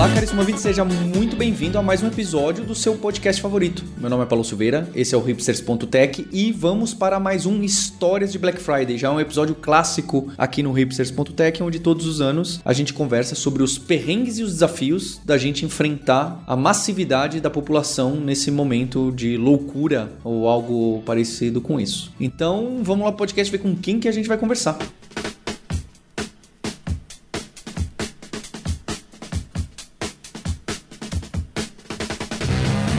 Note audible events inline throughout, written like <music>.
Olá, caríssimo ouvinte, seja muito bem-vindo a mais um episódio do seu podcast favorito. Meu nome é Paulo Silveira, esse é o hipsters.tech e vamos para mais um Histórias de Black Friday, já um episódio clássico aqui no hipsters.tech, onde todos os anos a gente conversa sobre os perrengues e os desafios da gente enfrentar a massividade da população nesse momento de loucura ou algo parecido com isso. Então, vamos lá podcast ver com quem que a gente vai conversar.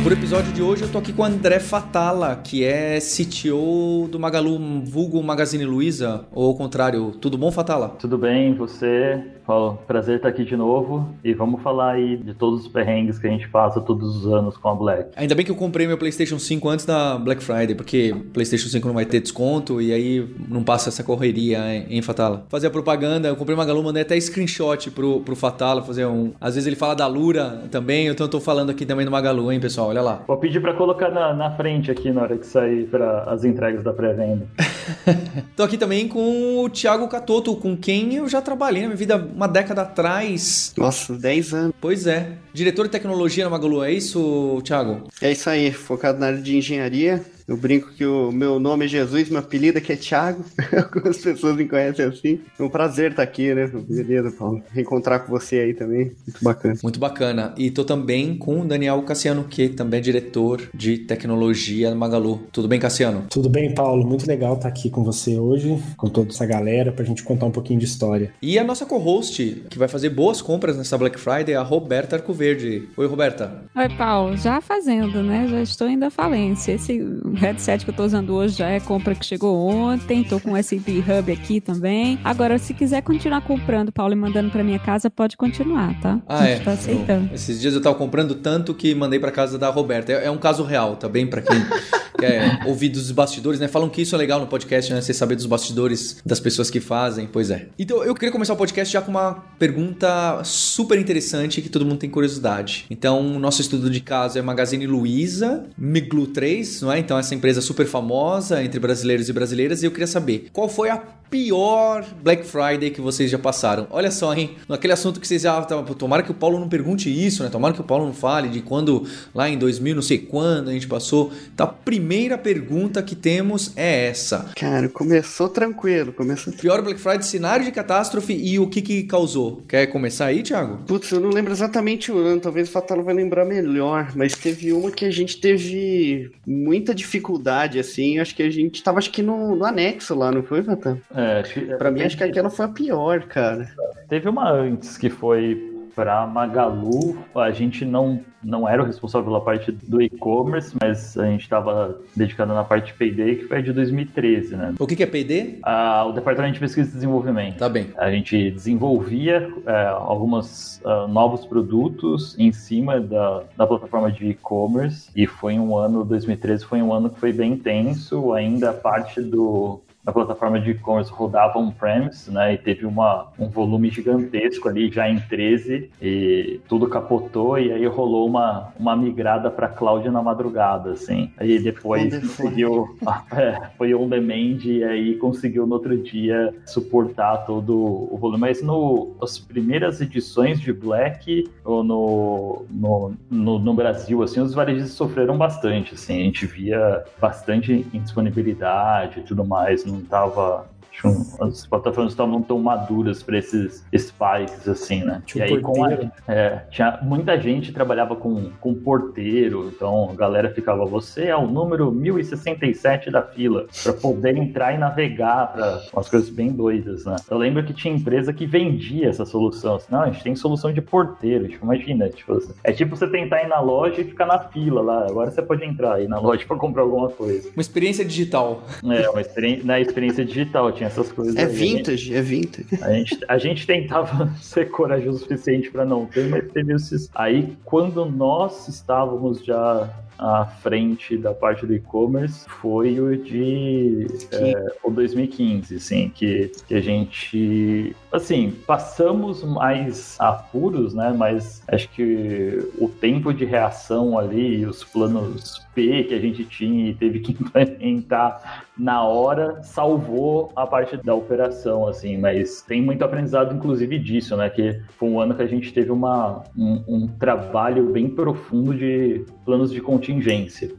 Por episódio de hoje eu tô aqui com o André Fatala, que é CTO do Magalu Vulgo Magazine Luiza, ou ao contrário, tudo bom Fatala? Tudo bem, você? Paulo, prazer estar aqui de novo e vamos falar aí de todos os perrengues que a gente passa todos os anos com a Black. Ainda bem que eu comprei meu PlayStation 5 antes da Black Friday, porque PlayStation 5 não vai ter desconto e aí não passa essa correria, hein, Fatala? Fazer a propaganda, eu comprei Magalu, mandei até screenshot pro, pro Fatala, fazer um... Às vezes ele fala da Lura também, então eu tô falando aqui também do Magalu, hein, pessoal? Olha lá. Vou pedir para colocar na, na frente aqui na hora que sair para as entregas da pré-venda. <laughs> <laughs> tô aqui também com o Thiago Catoto, com quem eu já trabalhei na minha vida uma década atrás. Nossa, 10 anos. Pois é. Diretor de tecnologia na Magalu, é isso, Thiago? É isso aí, focado na área de engenharia. Eu brinco que o meu nome é Jesus, meu apelido aqui é Thiago. <laughs> Algumas pessoas me conhecem assim. É um prazer estar aqui, né? Beleza, Paulo. Reencontrar com você aí também. Muito bacana. Muito bacana. E tô também com o Daniel Cassiano, que também é diretor de tecnologia no Magalu. Tudo bem, Cassiano? Tudo bem, Paulo. Muito legal estar aqui com você hoje, com toda essa galera, pra gente contar um pouquinho de história. E a nossa co-host, que vai fazer boas compras nessa Black Friday, é a Roberta Arcoverde. Oi, Roberta. Oi, Paulo. Já fazendo, né? Já estou indo à falência. Esse headset que eu tô usando hoje já é compra que chegou ontem. Tô com o USB Hub aqui também. Agora, se quiser continuar comprando, Paulo, e mandando pra minha casa, pode continuar, tá? Ah, é. Tá aceitando. Eu, esses dias eu tava comprando tanto que mandei pra casa da Roberta. É, é um caso real, tá bem? Pra quem <laughs> quer ouvir dos bastidores, né? Falam que isso é legal no podcast, né? Você saber dos bastidores das pessoas que fazem. Pois é. Então, eu queria começar o podcast já com uma pergunta super interessante que todo mundo tem curiosidade. Então, nosso estudo de caso é Magazine Luiza, Miglu 3, não é? Então, essa empresa super famosa entre brasileiros e brasileiras. E eu queria saber qual foi a pior Black Friday que vocês já passaram. Olha só, hein? Naquele assunto que vocês já. Tomara que o Paulo não pergunte isso, né? Tomara que o Paulo não fale de quando, lá em 2000, não sei quando a gente passou. Então, a primeira pergunta que temos é essa. Cara, começou tranquilo. Começou... Pior Black Friday, cenário de catástrofe e o que que causou? Quer começar aí, Thiago? Putz, eu não lembro exatamente o ano. Talvez o Fatalo vai lembrar melhor. Mas teve uma que a gente teve muita dificuldade, assim. Acho que a gente tava, acho que no, no anexo lá, não foi, Fatalo? É, pra mim, acho que aquela foi a pior, cara. Teve uma antes que foi para Magalu, a gente não, não era o responsável pela parte do e-commerce, mas a gente estava dedicado na parte de P&D, que foi de 2013, né? O que, que é P&D? Ah, o Departamento de Pesquisa e Desenvolvimento. Tá bem. A gente desenvolvia é, alguns uh, novos produtos em cima da, da plataforma de e-commerce e foi um ano, 2013 foi um ano que foi bem intenso, ainda a parte do na plataforma de e-commerce rodava on-premise, né? E teve uma, um volume gigantesco ali já em 13 e tudo capotou e aí rolou uma, uma migrada para cloud na madrugada, assim. Aí depois conseguiu <laughs> é, foi on demand e aí conseguiu no outro dia suportar todo o volume. Mas no as primeiras edições de Black ou no, no, no, no Brasil, assim, os varejistas sofreram bastante, assim. A gente via bastante indisponibilidade e tudo mais não as plataformas estavam tão maduras para esses spikes, assim, né? Tinha e aí, com a, é, tinha muita gente trabalhava com, com porteiro, então a galera ficava, você é o número 1067 da fila, para poder entrar e navegar para umas coisas bem doidas, né? Eu lembro que tinha empresa que vendia essa solução, assim, não, a gente tem solução de porteiro, tipo, imagina, tipo, é tipo você tentar ir na loja e ficar na fila lá, agora você pode entrar aí na loja para comprar alguma coisa. Uma experiência digital. É, uma experiência, na experiência digital, tinha essas coisas. É aí. vintage, é vintage. A gente, a gente tentava <laughs> ser corajoso o suficiente para não ter, mas teve esses. Aí, quando nós estávamos já à frente da parte do e-commerce foi o de é, o 2015, assim, que, que a gente, assim, passamos mais apuros, né? Mas acho que o tempo de reação ali, os planos P que a gente tinha e teve que <laughs> implementar na hora salvou a parte da operação, assim, mas tem muito aprendizado, inclusive, disso, né? Que foi um ano que a gente teve uma, um, um trabalho bem profundo de planos de contingência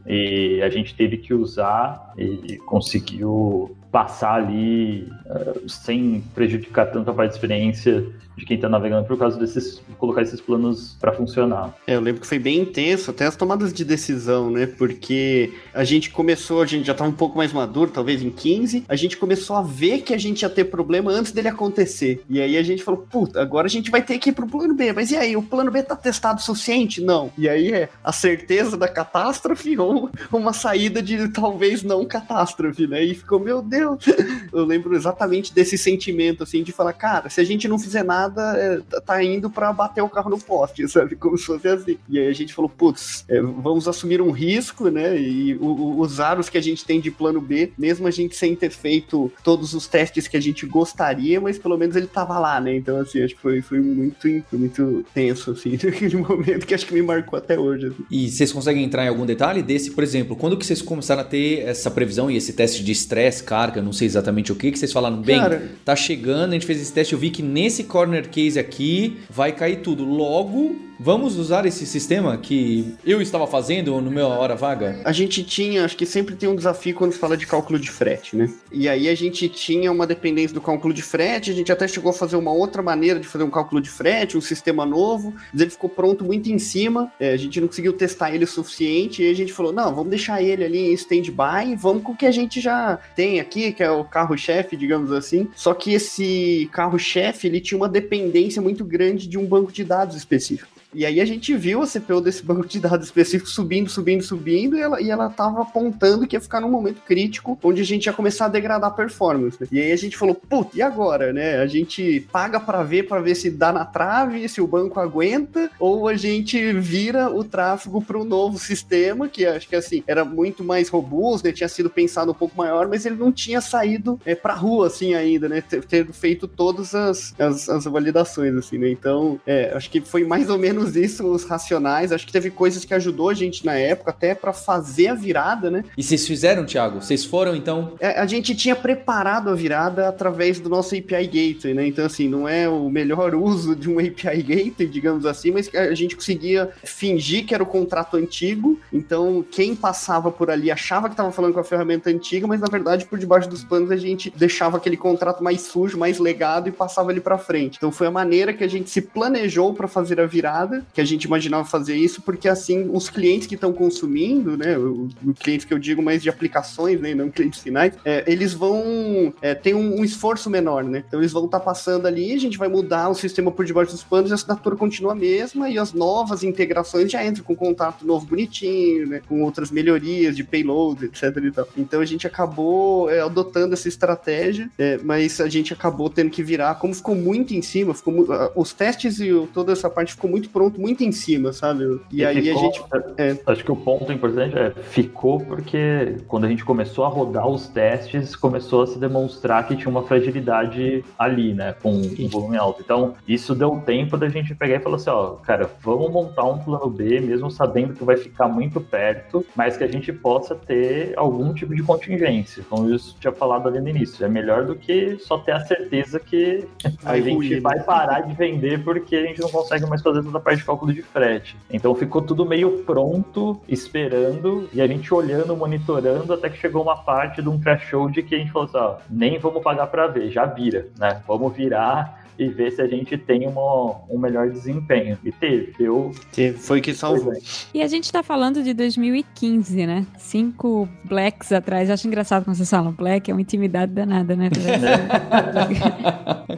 e a gente teve que usar e conseguiu passar ali uh, sem prejudicar tanto a parte de experiência de quem está navegando por causa desses colocar esses planos para funcionar. É, eu lembro que foi bem intenso, até as tomadas de decisão, né? Porque a gente começou, a gente já estava um pouco mais maduro, talvez em 15, a gente começou a ver que a gente ia ter problema antes dele acontecer. E aí a gente falou, puta, agora a gente vai ter que ir pro plano B. Mas e aí, o plano B tá testado o suficiente? Não. E aí é a certeza da catástrofe ou uma saída de talvez não catástrofe, né? E ficou, meu Deus, <laughs> eu lembro exatamente desse sentimento, assim, de falar, cara, se a gente não fizer nada, é, tá, indo para bater o carro no poste, <laughs> sabe? Como se fosse assim. E aí a gente falou, putz, é, vamos assumir um risco, né? E o, usar os que a gente tem de plano B, mesmo a gente sem ter feito todos os testes que a gente gostaria, mas pelo menos ele tava lá, né? Então, assim, acho que foi, foi muito, muito tenso, assim, <laughs> naquele momento que acho que me marcou até hoje. Assim. E vocês conseguem entrar em algum detalhe desse, por exemplo, quando que vocês começaram a ter essa previsão e esse teste de estresse, carga, não sei exatamente o que, que vocês falaram, bem, Cara, tá chegando, a gente fez esse teste, eu vi que nesse corner case aqui vai cair tudo. Logo, Vamos usar esse sistema que eu estava fazendo no meu hora vaga? A gente tinha, acho que sempre tem um desafio quando se fala de cálculo de frete, né? E aí a gente tinha uma dependência do cálculo de frete, a gente até chegou a fazer uma outra maneira de fazer um cálculo de frete, um sistema novo, mas ele ficou pronto muito em cima, é, a gente não conseguiu testar ele o suficiente, e a gente falou, não, vamos deixar ele ali em stand-by, vamos com o que a gente já tem aqui, que é o carro-chefe, digamos assim. Só que esse carro-chefe, ele tinha uma dependência muito grande de um banco de dados específico. E aí a gente viu a CPU desse <laughs> banco de dados específico subindo, subindo, subindo, e ela, e ela tava apontando que ia ficar num momento crítico onde a gente ia começar a degradar a performance. E aí a gente falou, putz, e agora, né? A gente paga para ver, para ver se dá na trave, se o banco aguenta, ou a gente vira o tráfego para um novo sistema, que acho que assim, era muito mais robusto, né? tinha sido pensado um pouco maior, mas ele não tinha saído é, pra rua, assim, ainda, né? Ter feito todas as, as, as, validações, assim, né? Então, é, acho que foi mais ou menos menos isso, os racionais. Acho que teve coisas que ajudou a gente na época, até para fazer a virada, né? E vocês fizeram, Thiago? Vocês foram, então? É, a gente tinha preparado a virada através do nosso API Gateway, né? Então, assim, não é o melhor <laughs> uso de um API Gateway, digamos assim, mas a gente conseguia fingir que era o contrato antigo. Então, quem passava por ali achava que estava falando com a ferramenta antiga, mas na verdade, por debaixo dos panos, a gente deixava aquele contrato mais sujo, mais legado e passava ele para frente. Então, foi a maneira que a gente se planejou para fazer a virada que a gente imaginava fazer isso, porque assim, os clientes que estão consumindo, né, os clientes que eu digo mais de aplicações, né, não clientes finais, é, eles vão é, ter um, um, esforço menor, né? Então eles vão estar tá passando ali, a gente vai mudar o sistema por debaixo dos panos e a assinatura continua a mesma e as novas integrações já entram com contato novo bonitinho, né, com outras melhorias de payload, etc e tal. Então a gente acabou é, adotando essa estratégia, é, mas a gente acabou tendo que virar, como ficou muito em cima, ficou, os testes e toda essa parte ficou muito pronto muito em cima, sabe? E, e aí ficou, a gente. É. Acho que o ponto importante é ficou porque quando a gente começou a rodar os testes, começou a se demonstrar que tinha uma fragilidade ali, né? Com um volume alto. Então, isso deu tempo da gente pegar e falar assim: ó, cara, vamos montar um plano B, mesmo sabendo que vai ficar muito perto, mas que a gente possa ter algum tipo de contingência. Como eu tinha falado ali no início. É melhor do que só ter a certeza que a gente vai parar de vender porque a gente não consegue mais fazer toda a parte de cálculo de frete. Então ficou tudo meio pronto, esperando, e a gente olhando, monitorando, até que chegou uma parte de um threshold que a gente falou assim, ó, nem vamos pagar para ver, já vira, né? Vamos virar e ver se a gente tem uma, um melhor desempenho. E teve, deu. Foi que salvou. E a gente tá falando de 2015, né? Cinco blacks atrás. acho engraçado quando vocês falam black, é uma intimidade danada, né?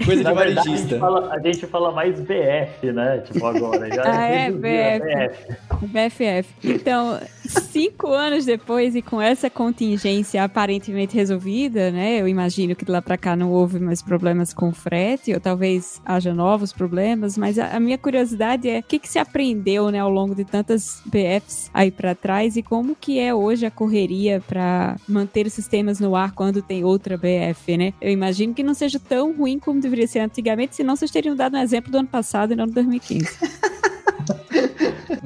Coisa de varejista. A gente, fala, a gente fala mais BF, né? Tipo, agora. Já <laughs> ah, é, BF. BF. BFF. Então, Cinco anos depois e com essa contingência aparentemente resolvida, né? Eu imagino que de lá pra cá não houve mais problemas com frete, ou talvez haja novos problemas, mas a, a minha curiosidade é o que, que se aprendeu, né, ao longo de tantas BFs aí para trás e como que é hoje a correria para manter os sistemas no ar quando tem outra BF, né? Eu imagino que não seja tão ruim como deveria ser antigamente, senão vocês teriam dado um exemplo do ano passado e não do 2015. <laughs>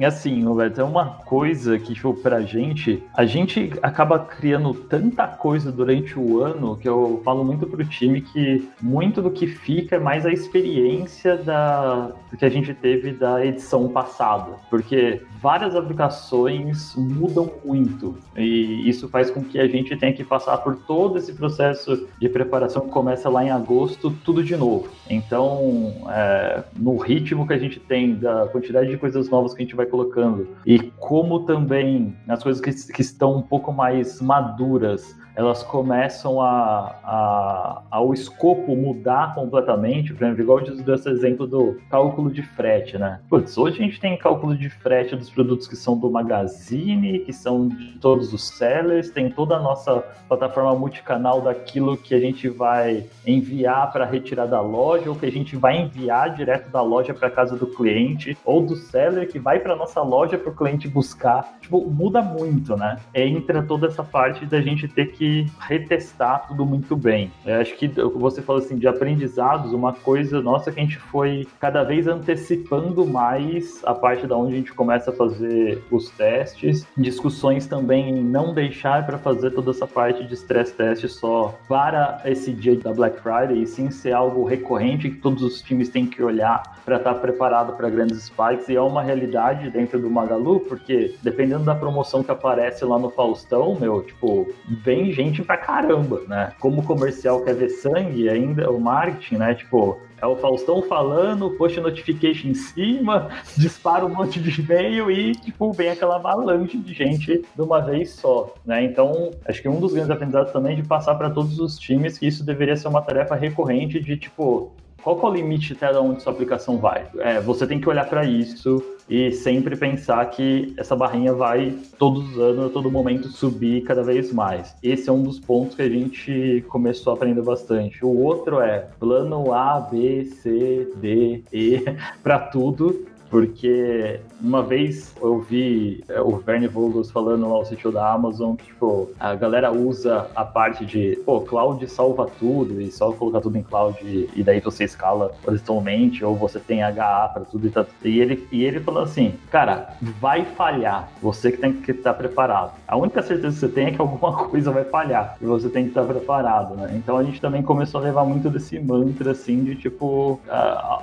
E assim, Roberto, é uma coisa que, tipo, pra gente, a gente acaba criando tanta coisa durante o ano que eu falo muito pro time que muito do que fica é mais a experiência da, que a gente teve da edição passada. Porque várias aplicações mudam muito e isso faz com que a gente tenha que passar por todo esse processo de preparação que começa lá em agosto, tudo de novo. Então, é, no ritmo que a gente tem, da quantidade de coisas novas que a gente vai colocando. E como também as coisas que, que estão um pouco mais maduras elas começam a, a, ao escopo mudar completamente. Por exemplo, igual eu disse esse exemplo do cálculo de frete, né? Putz, hoje a gente tem cálculo de frete dos produtos que são do Magazine, que são de todos os sellers, tem toda a nossa plataforma multicanal daquilo que a gente vai enviar para retirar da loja, ou que a gente vai enviar direto da loja para casa do cliente, ou do seller que vai para nossa loja para o cliente buscar. Tipo, muda muito, né? Entra toda essa parte da gente ter que retestar tudo muito bem. Eu acho que você falou assim de aprendizados, uma coisa nossa que a gente foi cada vez antecipando mais a parte da onde a gente começa a fazer os testes, discussões também em não deixar para fazer toda essa parte de stress test só para esse dia da Black Friday e sim ser algo recorrente que todos os times têm que olhar para estar tá preparado para grandes spikes e é uma realidade dentro do Magalu, porque dependendo da promoção que aparece lá no Faustão, meu, tipo, vem gente pra caramba, né? Como o comercial quer ver sangue, ainda o marketing, né? Tipo, é o Faustão falando, push notification em cima, <laughs> dispara um monte de e-mail e, tipo, vem aquela avalanche de gente de uma vez só, né? Então, acho que um dos grandes aprendizados também é de passar para todos os times que isso deveria ser uma tarefa recorrente de, tipo, qual é o limite até onde sua aplicação vai? É, você tem que olhar para isso e sempre pensar que essa barrinha vai todos os anos, a todo momento subir cada vez mais. Esse é um dos pontos que a gente começou a aprender bastante. O outro é plano A, B, C, D, E <laughs> para tudo porque uma vez eu vi é, o Verne Vogels falando lá no sítio da Amazon que, tipo, a galera usa a parte de, pô, cloud salva tudo e só colocar tudo em cloud e, daí você escala horizontalmente ou você tem HA para tudo e tá. E ele, e ele falou assim, cara, vai falhar, você que tem que estar preparado. A única certeza que você tem é que alguma <laughs> coisa vai falhar e você tem que estar preparado, né? Então a gente também começou a levar muito desse mantra, assim, de tipo,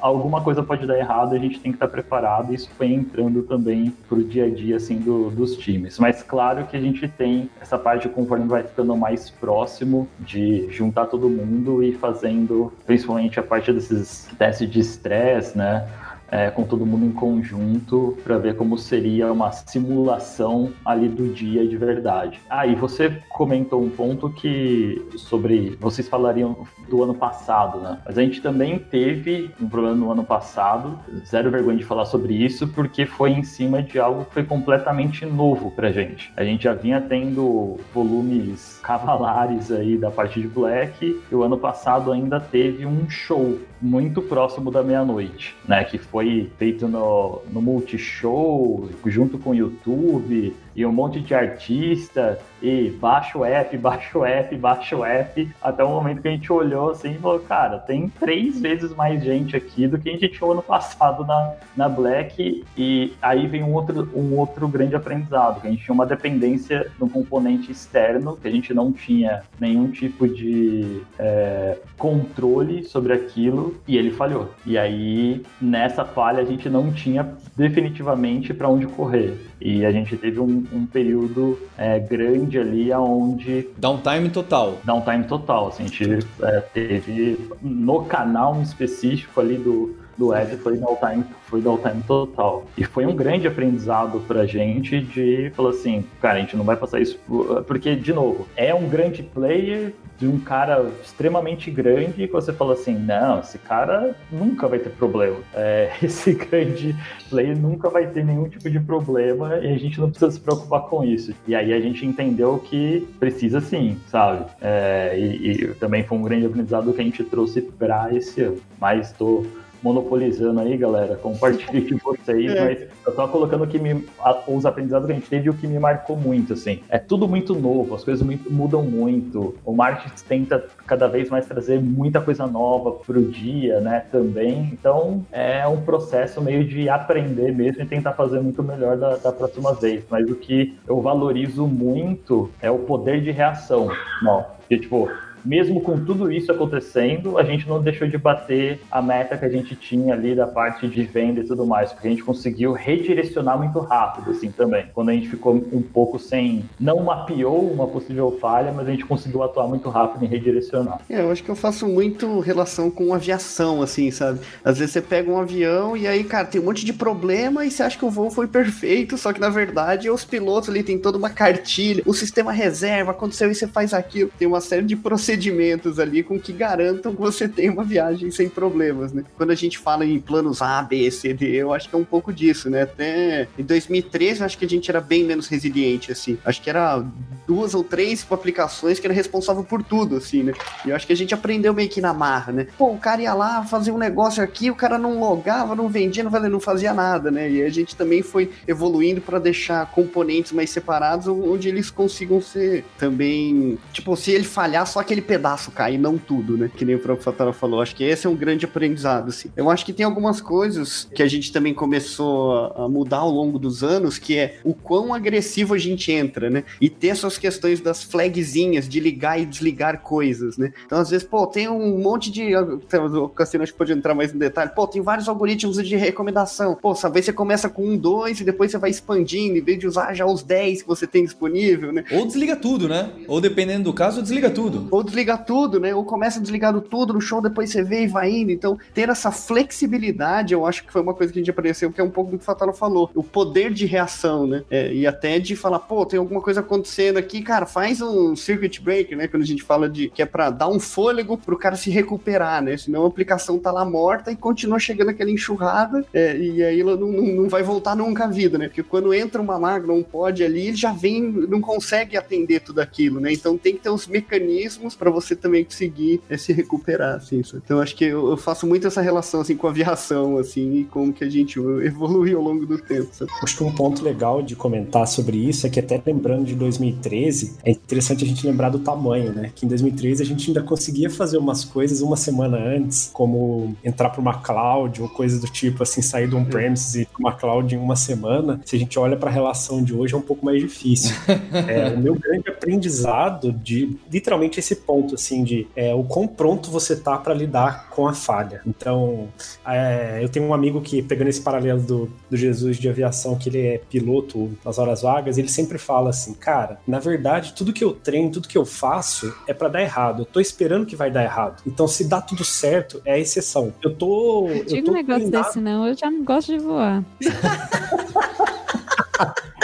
alguma coisa pode dar errado a gente tem que estar preparado isso foi entrando também pro dia a dia assim do, dos times. Mas claro que a gente tem essa parte conforme vai ficando mais próximo de juntar todo mundo e fazendo principalmente a parte desses testes de estresse, né? É, com todo mundo em conjunto para ver como seria uma simulação ali do dia de verdade. Ah, e você comentou um ponto que sobre vocês falariam do ano passado, né? Mas a gente também teve um problema no ano passado, zero vergonha de falar sobre isso, porque foi em cima de algo que foi completamente novo pra gente. A gente já vinha tendo volumes cavalares aí da parte de Black, e o ano passado ainda teve um show muito próximo da meia-noite, né? Que foi feito no, no Multishow, junto com o YouTube, e um monte de artista, e baixa o app, <laughs> baixa o app, baixa o app, até o momento que a gente olhou assim e falou, cara, tem três vezes mais gente aqui do que a gente tinha ano passado na, na Black, e aí vem um outro, um outro grande aprendizado, que a gente tinha uma dependência de um componente externo, que a gente não tinha nenhum tipo de é, controle sobre aquilo, e ele falhou. E aí, nessa falha, a gente não tinha definitivamente para onde correr. E a gente teve um, um período é, grande ali onde. Downtime total. Downtime total. Assim, a gente é, teve no canal específico ali do, do Ed foi no all-time foi do all-time total. E foi um grande aprendizado pra gente de falar assim, cara, a gente não vai passar isso porque de novo, é um grande player de um cara extremamente grande que você fala assim, não, esse cara nunca vai ter problema. É, <laughs> esse grande player nunca vai ter nenhum tipo de problema e a gente não precisa se preocupar com isso. E aí a gente entendeu que precisa sim, sabe? É, e, e, também foi um grande aprendizado que a gente trouxe para esse ano. Mas tô monopolizando aí, galera. Compartilhe de vocês, é. mas eu tô colocando que me, os aprendizados que a gente teve e o que me marcou muito, assim. É tudo muito novo, as coisas muito, mudam muito. O marketing tenta cada vez mais trazer muita coisa nova pro dia, né, também. Então, é um processo meio de aprender mesmo e tentar fazer muito melhor da, da próxima vez. Mas o que eu valorizo muito é o poder de reação. Não, porque, tipo, mesmo com tudo isso acontecendo, a gente não deixou de bater a meta que a gente tinha ali da parte de venda e tudo mais, porque a gente conseguiu redirecionar muito rápido, assim, também. Quando a gente ficou um pouco sem, não mapeou uma possível falha, mas a gente conseguiu atuar muito rápido em redirecionar. É, eu acho que eu faço muito relação com aviação, assim, sabe? Às vezes você pega um avião e aí, cara, tem um monte de problema e você acha que o voo foi perfeito, só que na verdade os pilotos ali tem toda uma cartilha, o sistema reserva, aconteceu isso, você faz aquilo, tem uma série de procedimentos procedimentos ali com que garantam que você tenha uma viagem sem problemas, né? Quando a gente fala em planos A, B, C, D, eu acho que é um pouco disso, né? Até em 2013, acho que a gente era bem menos resiliente, assim. Acho que era duas ou três aplicações que era responsável por tudo, assim, né? E eu acho que a gente aprendeu meio que na marra, né? Pô, o cara ia lá fazer um negócio aqui, o cara não logava, não vendia, não fazia nada, né? E a gente também foi evoluindo para deixar componentes mais separados, onde eles consigam ser também, tipo, se ele falhar, só aquele pedaço cai, não tudo, né? Que nem o próprio Fatara falou. Acho que esse é um grande aprendizado, assim. Eu acho que tem algumas coisas que a gente também começou a mudar ao longo dos anos, que é o quão agressivo a gente entra, né? E ter essas questões das flagzinhas de ligar e desligar coisas, né? Então, às vezes, pô, tem um monte de. O Cassino acho que pode entrar mais no detalhe. Pô, tem vários algoritmos de recomendação. Pô, talvez você começa com um, dois e depois você vai expandindo, em vez de usar já os 10 que você tem disponível, né? Ou desliga tudo, né? Ou dependendo do caso, desliga tudo. Ou desligar tudo, né? Ou começa desligado tudo no show, depois você vê e vai indo. Então, ter essa flexibilidade, eu acho que foi uma coisa que a gente aprendeu, que é um pouco do que o Fatalo falou. O poder de reação, né? É, e até de falar, pô, tem alguma coisa acontecendo aqui, cara, faz um circuit breaker, né? Quando a gente fala de que é pra dar um fôlego pro cara se recuperar, né? Senão a aplicação tá lá morta e continua chegando aquela enxurrada é, e aí ela não, não, não, vai voltar nunca à vida, né? Porque quando entra uma máquina, um pod ali, ele já vem, não consegue atender tudo aquilo, né? Então tem que ter uns mecanismos para você também conseguir é, se recuperar, assim. Sabe? Então acho que eu, eu, faço muito essa relação, assim, com a aviação, assim, e como que a gente <laughs> evolui ao longo do tempo, sabe? Acho que um ponto legal de comentar sobre isso é que até lembrando de 2013, é interessante a gente lembrar do tamanho, né? Que em 2013 a gente ainda conseguia fazer umas coisas uma semana antes, como entrar para uma cloud ou coisa do tipo, assim, sair de um premises e ir para uma cloud em uma semana. Se a gente olha para a relação de hoje, é um pouco mais difícil. <laughs> é, o meu grande aprendizado de literalmente esse ponto, assim, de é, o quão pronto você tá para lidar com a falha. Então, é, eu tenho um amigo que, pegando esse paralelo do, do Jesus de aviação, que ele é piloto nas horas vagas, ele sempre fala assim, cara, na verdade, tudo que eu treino, tudo que eu faço é para dar errado. Eu tô esperando que vai dar errado. Então, se dá tudo certo, é a exceção. Eu tô. Diga um negócio desse, não. Eu já não gosto de voar. <laughs>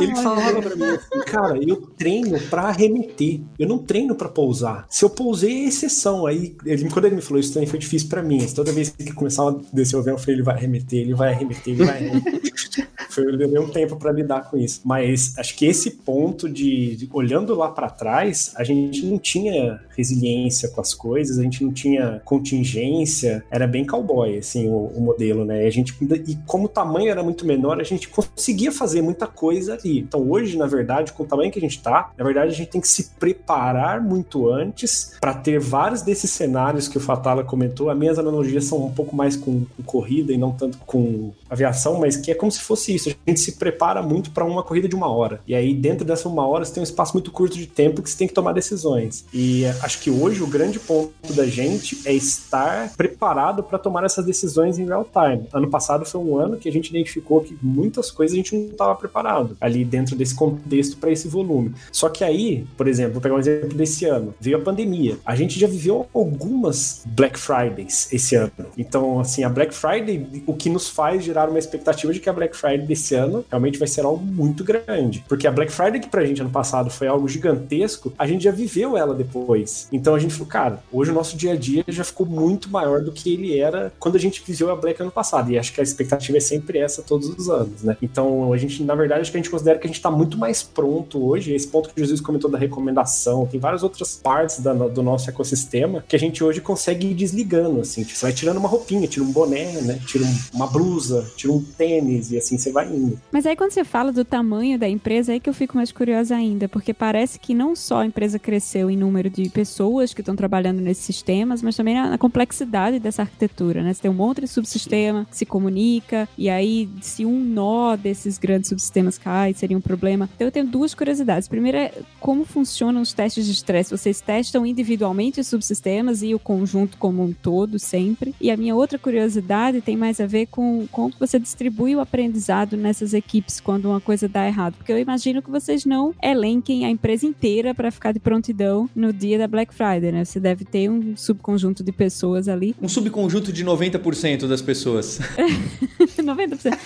Ele falava pra mim assim, cara, eu treino pra arremeter. Eu não treino pra pousar. Se eu pousei, é exceção. Aí, ele, quando ele me falou isso também foi difícil pra mim. Toda vez que começava a descer o avião, eu falei, ele vai arremeter, ele vai arremeter, ele vai arremeter. <laughs> eu levei um tempo pra lidar com isso. Mas acho que esse ponto de, de olhando lá pra trás, a gente não tinha resiliência com as coisas, a gente não tinha contingência, era bem cowboy, assim, o, o modelo, né? A gente, e como o tamanho era muito menor, a gente conseguia fazer muita coisa ali. Então hoje, na verdade, com o tamanho que a gente tá, na verdade a gente tem que se preparar muito antes para ter vários desses cenários que o Fatala comentou. As minhas analogias são um pouco mais com, com corrida e não tanto com aviação, mas que é como se fosse isso. A gente se prepara muito para uma corrida de uma hora. E aí, dentro dessa uma hora, você tem um espaço muito curto de tempo que você tem que tomar decisões. E acho que hoje o grande ponto da gente é estar preparado para tomar essas decisões em real time. Ano passado foi um ano que a gente identificou que muitas coisas a gente não estava preparado ali dentro desse contexto para esse volume. Só que aí, por exemplo, vou pegar um exemplo desse ano, veio a pandemia. A gente já viveu algumas Black Fridays esse ano. Então, assim, a Black Friday, o que nos faz gerar uma expectativa de que a Black Friday desse ano realmente vai ser algo muito grande. Porque a Black Friday que pra gente ano passado foi algo gigantesco, a gente já viveu ela depois. Então a gente falou, cara, hoje o nosso dia a dia já ficou muito maior do que ele era quando a gente viveu a Black ano passado. E acho que a expectativa é sempre essa todos os anos, né? Então a gente, na verdade, acho que a gente considera que a gente tá muito mais pronto hoje. Esse ponto que Jesus comentou da recomendação, tem várias outras partes da, do nosso ecossistema que a gente hoje consegue ir desligando, assim. Você vai tirando uma roupinha, tira um boné, né? Tira uma blusa, tira um tênis e assim você vai Mas aí quando você fala do tamanho da empresa, é aí que eu fico mais curiosa ainda, porque parece que não só a empresa cresceu em número de pessoas que estão trabalhando nesses sistemas, mas também na, na complexidade dessa arquitetura, né? Você tem um monte de subsistema que se comunica, e aí se um nó desses grandes subsistemas cai, seria um problema. Então eu tenho duas curiosidades. Primeiro é como funcionam os testes de estresse. Vocês testam individualmente os subsistemas e o conjunto como um todo, sempre. E a minha outra curiosidade tem mais a ver com como você distribui o aprendizado nessas equipes quando uma coisa dá errado. Porque eu imagino que vocês não elenquem a empresa inteira para ficar de prontidão no dia da Black Friday, né? Você deve ter um subconjunto de pessoas ali. Um subconjunto de 90% das pessoas. <laughs> 90%.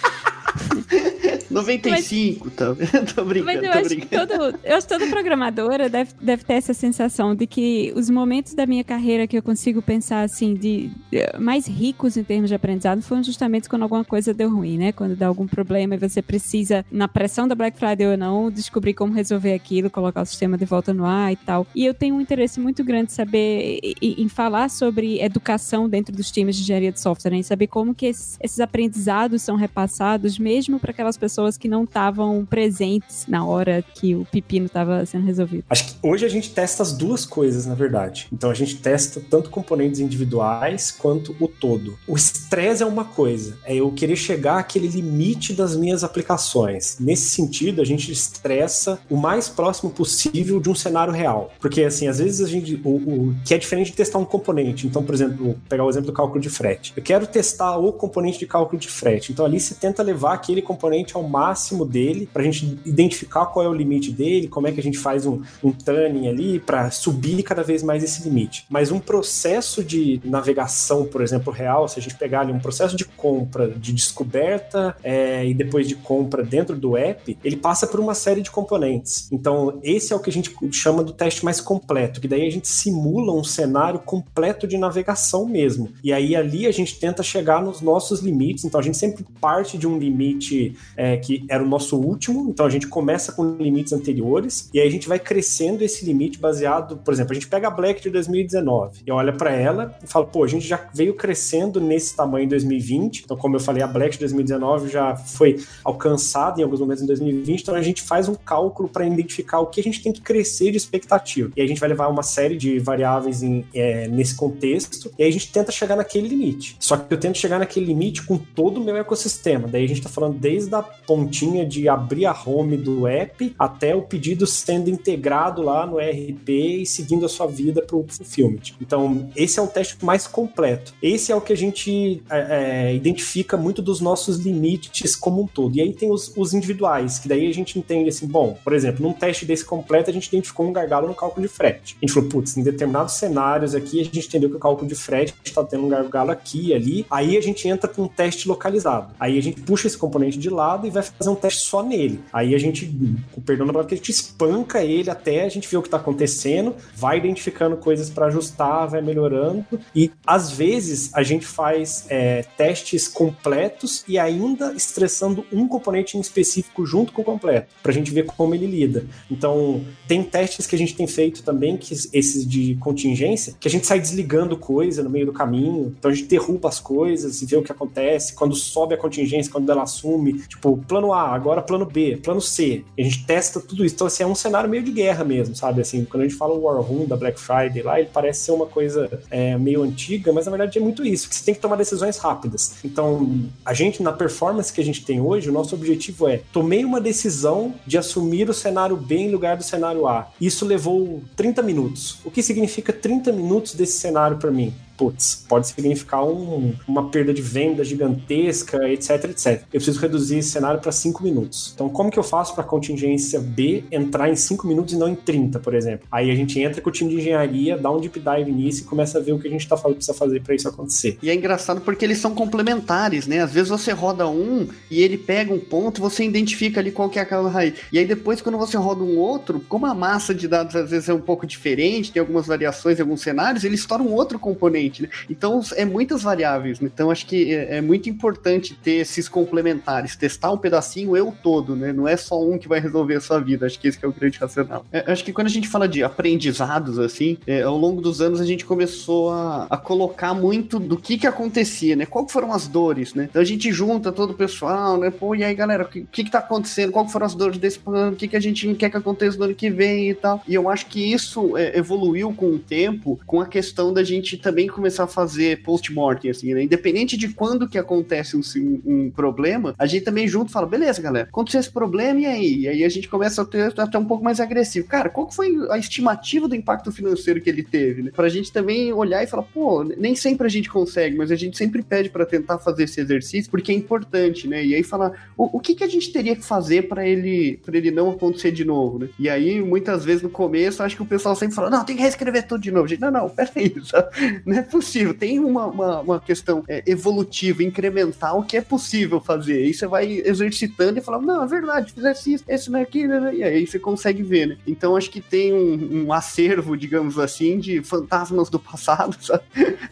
<laughs> 95, mas, tá? <laughs> tô brincando, mas eu acho brincando. Que todo, eu acho que toda programadora deve, deve ter essa sensação de que os momentos da minha carreira que eu consigo pensar assim, de, mais ricos em termos de aprendizado, foram justamente quando alguma coisa deu ruim, né? Quando dá algum problema e você precisa, na pressão da Black Friday ou não, descobrir como resolver aquilo, colocar o sistema de volta no ar e tal. E eu tenho um interesse muito grande em saber, em, em falar sobre educação dentro dos times de engenharia de software, né? em saber como que esses, esses aprendizados são repassados, mesmo para aquelas pessoas que não estavam presentes na hora que o pepino estava sendo resolvido. Acho que hoje a gente testa as duas coisas, na verdade. Então a gente testa tanto componentes individuais quanto o todo. O estresse é uma coisa, é eu querer chegar àquele limite das minhas aplicações. Nesse sentido, a gente estressa o mais próximo possível de um cenário real. Porque, assim, às vezes a gente. O, o, que é diferente de testar um componente. Então, por exemplo, pegar o exemplo do cálculo de frete. Eu quero testar o componente de cálculo de frete. Então, ali você tenta levar aquele componente ao máximo dele, para a gente identificar qual é o limite dele, como é que a gente faz um, um tuning ali para subir cada vez mais esse limite. Mas um processo de navegação, por exemplo, real, se a gente pegar ali um processo de compra, de descoberta é, e depois de compra dentro do app, ele passa por uma série de componentes. Então, esse é o que a gente chama do teste mais completo, que daí a gente simula um cenário completo de navegação mesmo. E aí ali a gente tenta chegar nos nossos limites. Então, a gente sempre parte de um limite é, que era o nosso último, então a gente começa com limites anteriores e aí a gente vai crescendo esse limite baseado, por exemplo, a gente pega a Black de 2019 e olha para ela e fala, pô, a gente já veio crescendo nesse tamanho em 2020, então como eu falei, a Black de 2019 já foi alcançada em alguns momentos em 2020, então a gente faz um cálculo para identificar o que a gente tem que crescer de expectativa. E a gente vai levar uma série de variáveis em, é, nesse contexto e aí a gente tenta chegar naquele limite. Só que eu tento chegar naquele limite com todo o meu ecossistema. Daí a gente está falando desde a pontinha de abrir a home do app até o pedido sendo integrado lá no RP e seguindo a sua vida para o fulfillment. Então, esse é um teste mais completo. Esse é o que a gente é, é, identifica muito dos nossos limites como um todo. E aí tem os, os, individuais, que daí a gente entende assim, bom, por exemplo, num teste desse completo, a gente identificou um gargalo no cálculo de frete. A gente falou, putz, em determinados cenários aqui, a gente entendeu que o cálculo de frete está tendo um gargalo aqui e ali. Aí a gente entra com um teste localizado. Aí a gente puxa esse componente de lado e vai fazer um teste só nele. Aí a gente, com perdão da palavra, que a gente espanca ele até a gente ver o que está acontecendo, vai identificando coisas para ajustar, vai melhorando. E às vezes a gente faz é, testes completos e ainda estressando um componente em específico junto com o completo, para a gente ver como ele lida. Então, tem testes que a gente tem feito também, que esses de contingência, que a gente sai desligando coisa no meio do caminho. Então a gente derruba as coisas e vê o que acontece. Quando sobe a contingência, quando ela assume, tipo, plano A, agora plano B, plano C. A gente testa tudo isso. Então, assim, é um cenário meio de guerra mesmo, sabe? Assim, quando a gente fala o War Room da Black Friday lá, ele parece ser uma coisa é, meio antiga, mas na verdade é muito isso, que você tem que tomar decisões rápidas. Então, a gente, na performance que a gente tem hoje, o nosso objetivo é tomei uma decisão de assumir o cenário B em lugar do cenário A. Isso levou 30 minutos. O que significa 30 minutos desse cenário para mim? Putz, pode significar um, uma perda de venda gigantesca, etc, etc. Eu preciso reduzir esse cenário para 5 minutos. Então, como que eu faço para a contingência B entrar em 5 minutos e não em 30, por exemplo? Aí a gente entra com o time de engenharia, dá um deep dive nisso e começa a ver o que a gente tá falando, precisa fazer para isso acontecer. E é engraçado porque eles são complementares, né? Às vezes você roda um e ele pega um ponto, você identifica ali qual que é aquela raiz. E aí depois, quando você roda um outro, como a massa de dados às vezes é um pouco diferente, tem algumas variações em alguns cenários, ele estoura um outro componente né? Então é muitas variáveis, né? Então acho que é, é, muito importante ter esses complementares, testar um pedacinho eu todo, né? Não é só um que vai resolver a sua vida. Acho que esse que é o grande racional. É, acho que quando a gente fala de aprendizados, assim, é, ao longo dos anos a gente começou a, a colocar muito do que que acontecia, né? Qual foram as dores, né? Então a gente junta todo o pessoal, né? Pô, e aí galera, o que, que que tá acontecendo? Qual foram as dores desse ano? O que que a gente quer que aconteça no ano que vem e tal? E eu acho que isso é, evoluiu com o tempo, com a questão da gente também começar a fazer post-mortem, assim, né? Independente de quando que acontece um, um, problema, a gente também junto fala, beleza, galera, aconteceu esse problema e aí? E aí a gente começa a ter até um pouco mais agressivo. Cara, qual que foi a estimativa do impacto financeiro que ele teve, né? Pra gente também olhar e falar, pô, nem sempre a gente consegue, mas a gente sempre pede para tentar fazer esse exercício porque é importante, né? E aí falar, o, o que que a gente teria que fazer para ele para ele não acontecer de novo, né? E aí, muitas vezes no começo, acho que o pessoal sempre fala, não, tem que reescrever tudo de novo. Gente, não, não, peraí, <laughs> não é possível tem uma, uma, uma questão é, evolutiva, incremental, que é possível fazer. Aí você vai exercitando e falando, não, é verdade, fizesse isso, esse é aquilo, né? e aí você consegue ver, né? Então acho que tem um, um acervo, digamos assim, de fantasmas do passado, <laughs> sabe?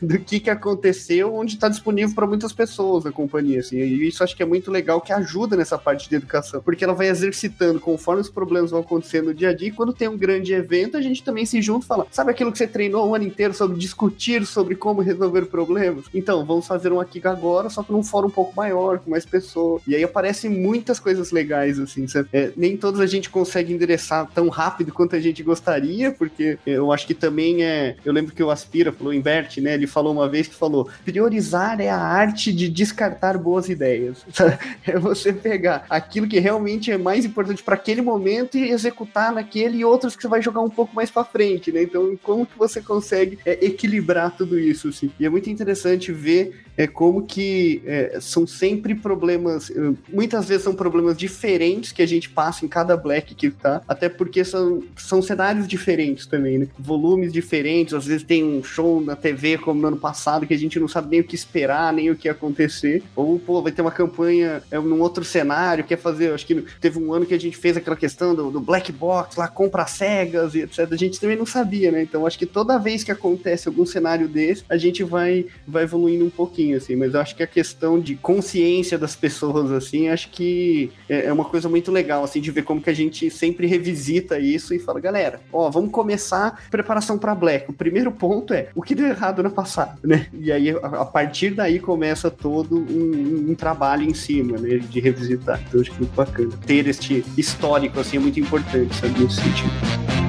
do que, que aconteceu, onde está disponível para muitas pessoas a companhia, assim. E isso acho que é muito legal, que ajuda nessa parte de educação, porque ela vai exercitando conforme os problemas vão acontecendo no dia a dia, e quando tem um grande evento, a gente também se junta e fala, sabe aquilo que você treinou o ano inteiro sobre discutir sobre como como resolver problemas. Então, vamos fazer um aqui agora, só que num fórum um pouco maior, com mais pessoas. E aí aparecem muitas coisas legais, assim, é, nem todas a gente consegue endereçar tão rápido quanto a gente gostaria, porque eu acho que também é. Eu lembro que o Aspira falou, inverte, né? Ele falou uma vez que falou: priorizar é a arte de descartar boas ideias. <laughs> É você pegar aquilo que realmente é mais importante para aquele momento e executar naquele e outros que você vai jogar um pouco mais para frente, né? Então, como que você consegue é, equilibrar tudo isso? assim. E é muito interessante ver é, como que é, são sempre problemas, é, muitas vezes são problemas diferentes que a gente passa em cada Black que tá, até porque são, são cenários diferentes também, né? Volumes diferentes, às vezes tem um show na TV como no ano passado que a gente não sabe nem o que esperar, nem o que acontecer, ou, pô, vai ter uma campanha é, num outro cenário, quer fazer, acho que teve um ano que a gente fez aquela questão do, do Black Box, lá, compra cegas e etc, a gente também não sabia, né? Então acho que toda vez que acontece algum cenário desse, a gente vai, vai evoluindo um pouquinho, assim, mas eu acho que a questão de consciência das pessoas, assim, acho que é, é uma coisa muito legal, assim, de ver como que a gente sempre revisita isso e fala, galera, ó, vamos começar preparação para Black. O primeiro ponto é o que deu errado no passado, né? E aí, a, a partir daí, começa todo um, um, trabalho em cima, né, de revisitar. Então, acho que é muito bacana. Ter este histórico, assim, é muito importante, sabe, nesse sentido.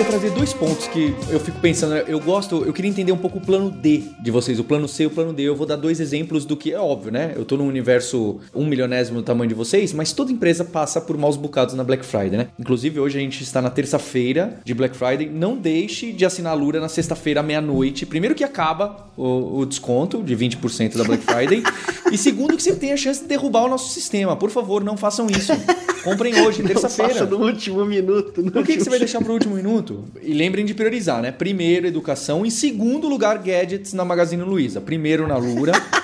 Queria trazer dois pontos que eu fico pensando. Eu gosto, eu queria entender um pouco o plano D de vocês, o plano C e o plano D. Eu vou dar dois exemplos do que é óbvio, né? Eu tô num universo um milionésimo do tamanho de vocês, mas toda empresa passa por maus bocados na Black Friday, né? Inclusive, hoje a gente está na terça-feira de Black Friday. Não deixe de assinar a Lura na sexta-feira, meia-noite. Primeiro que acaba o, o desconto de 20% da Black Friday. <laughs> e segundo que você tem a chance de derrubar o nosso sistema. Por favor, não façam isso. Comprem hoje, <laughs> terça-feira. no último minuto. No Por que, que você vai deixar pro último minuto? E lembrem de priorizar, né? Primeiro, educação. Em segundo lugar, gadgets na Magazine Luiza. Primeiro na Lura. <laughs>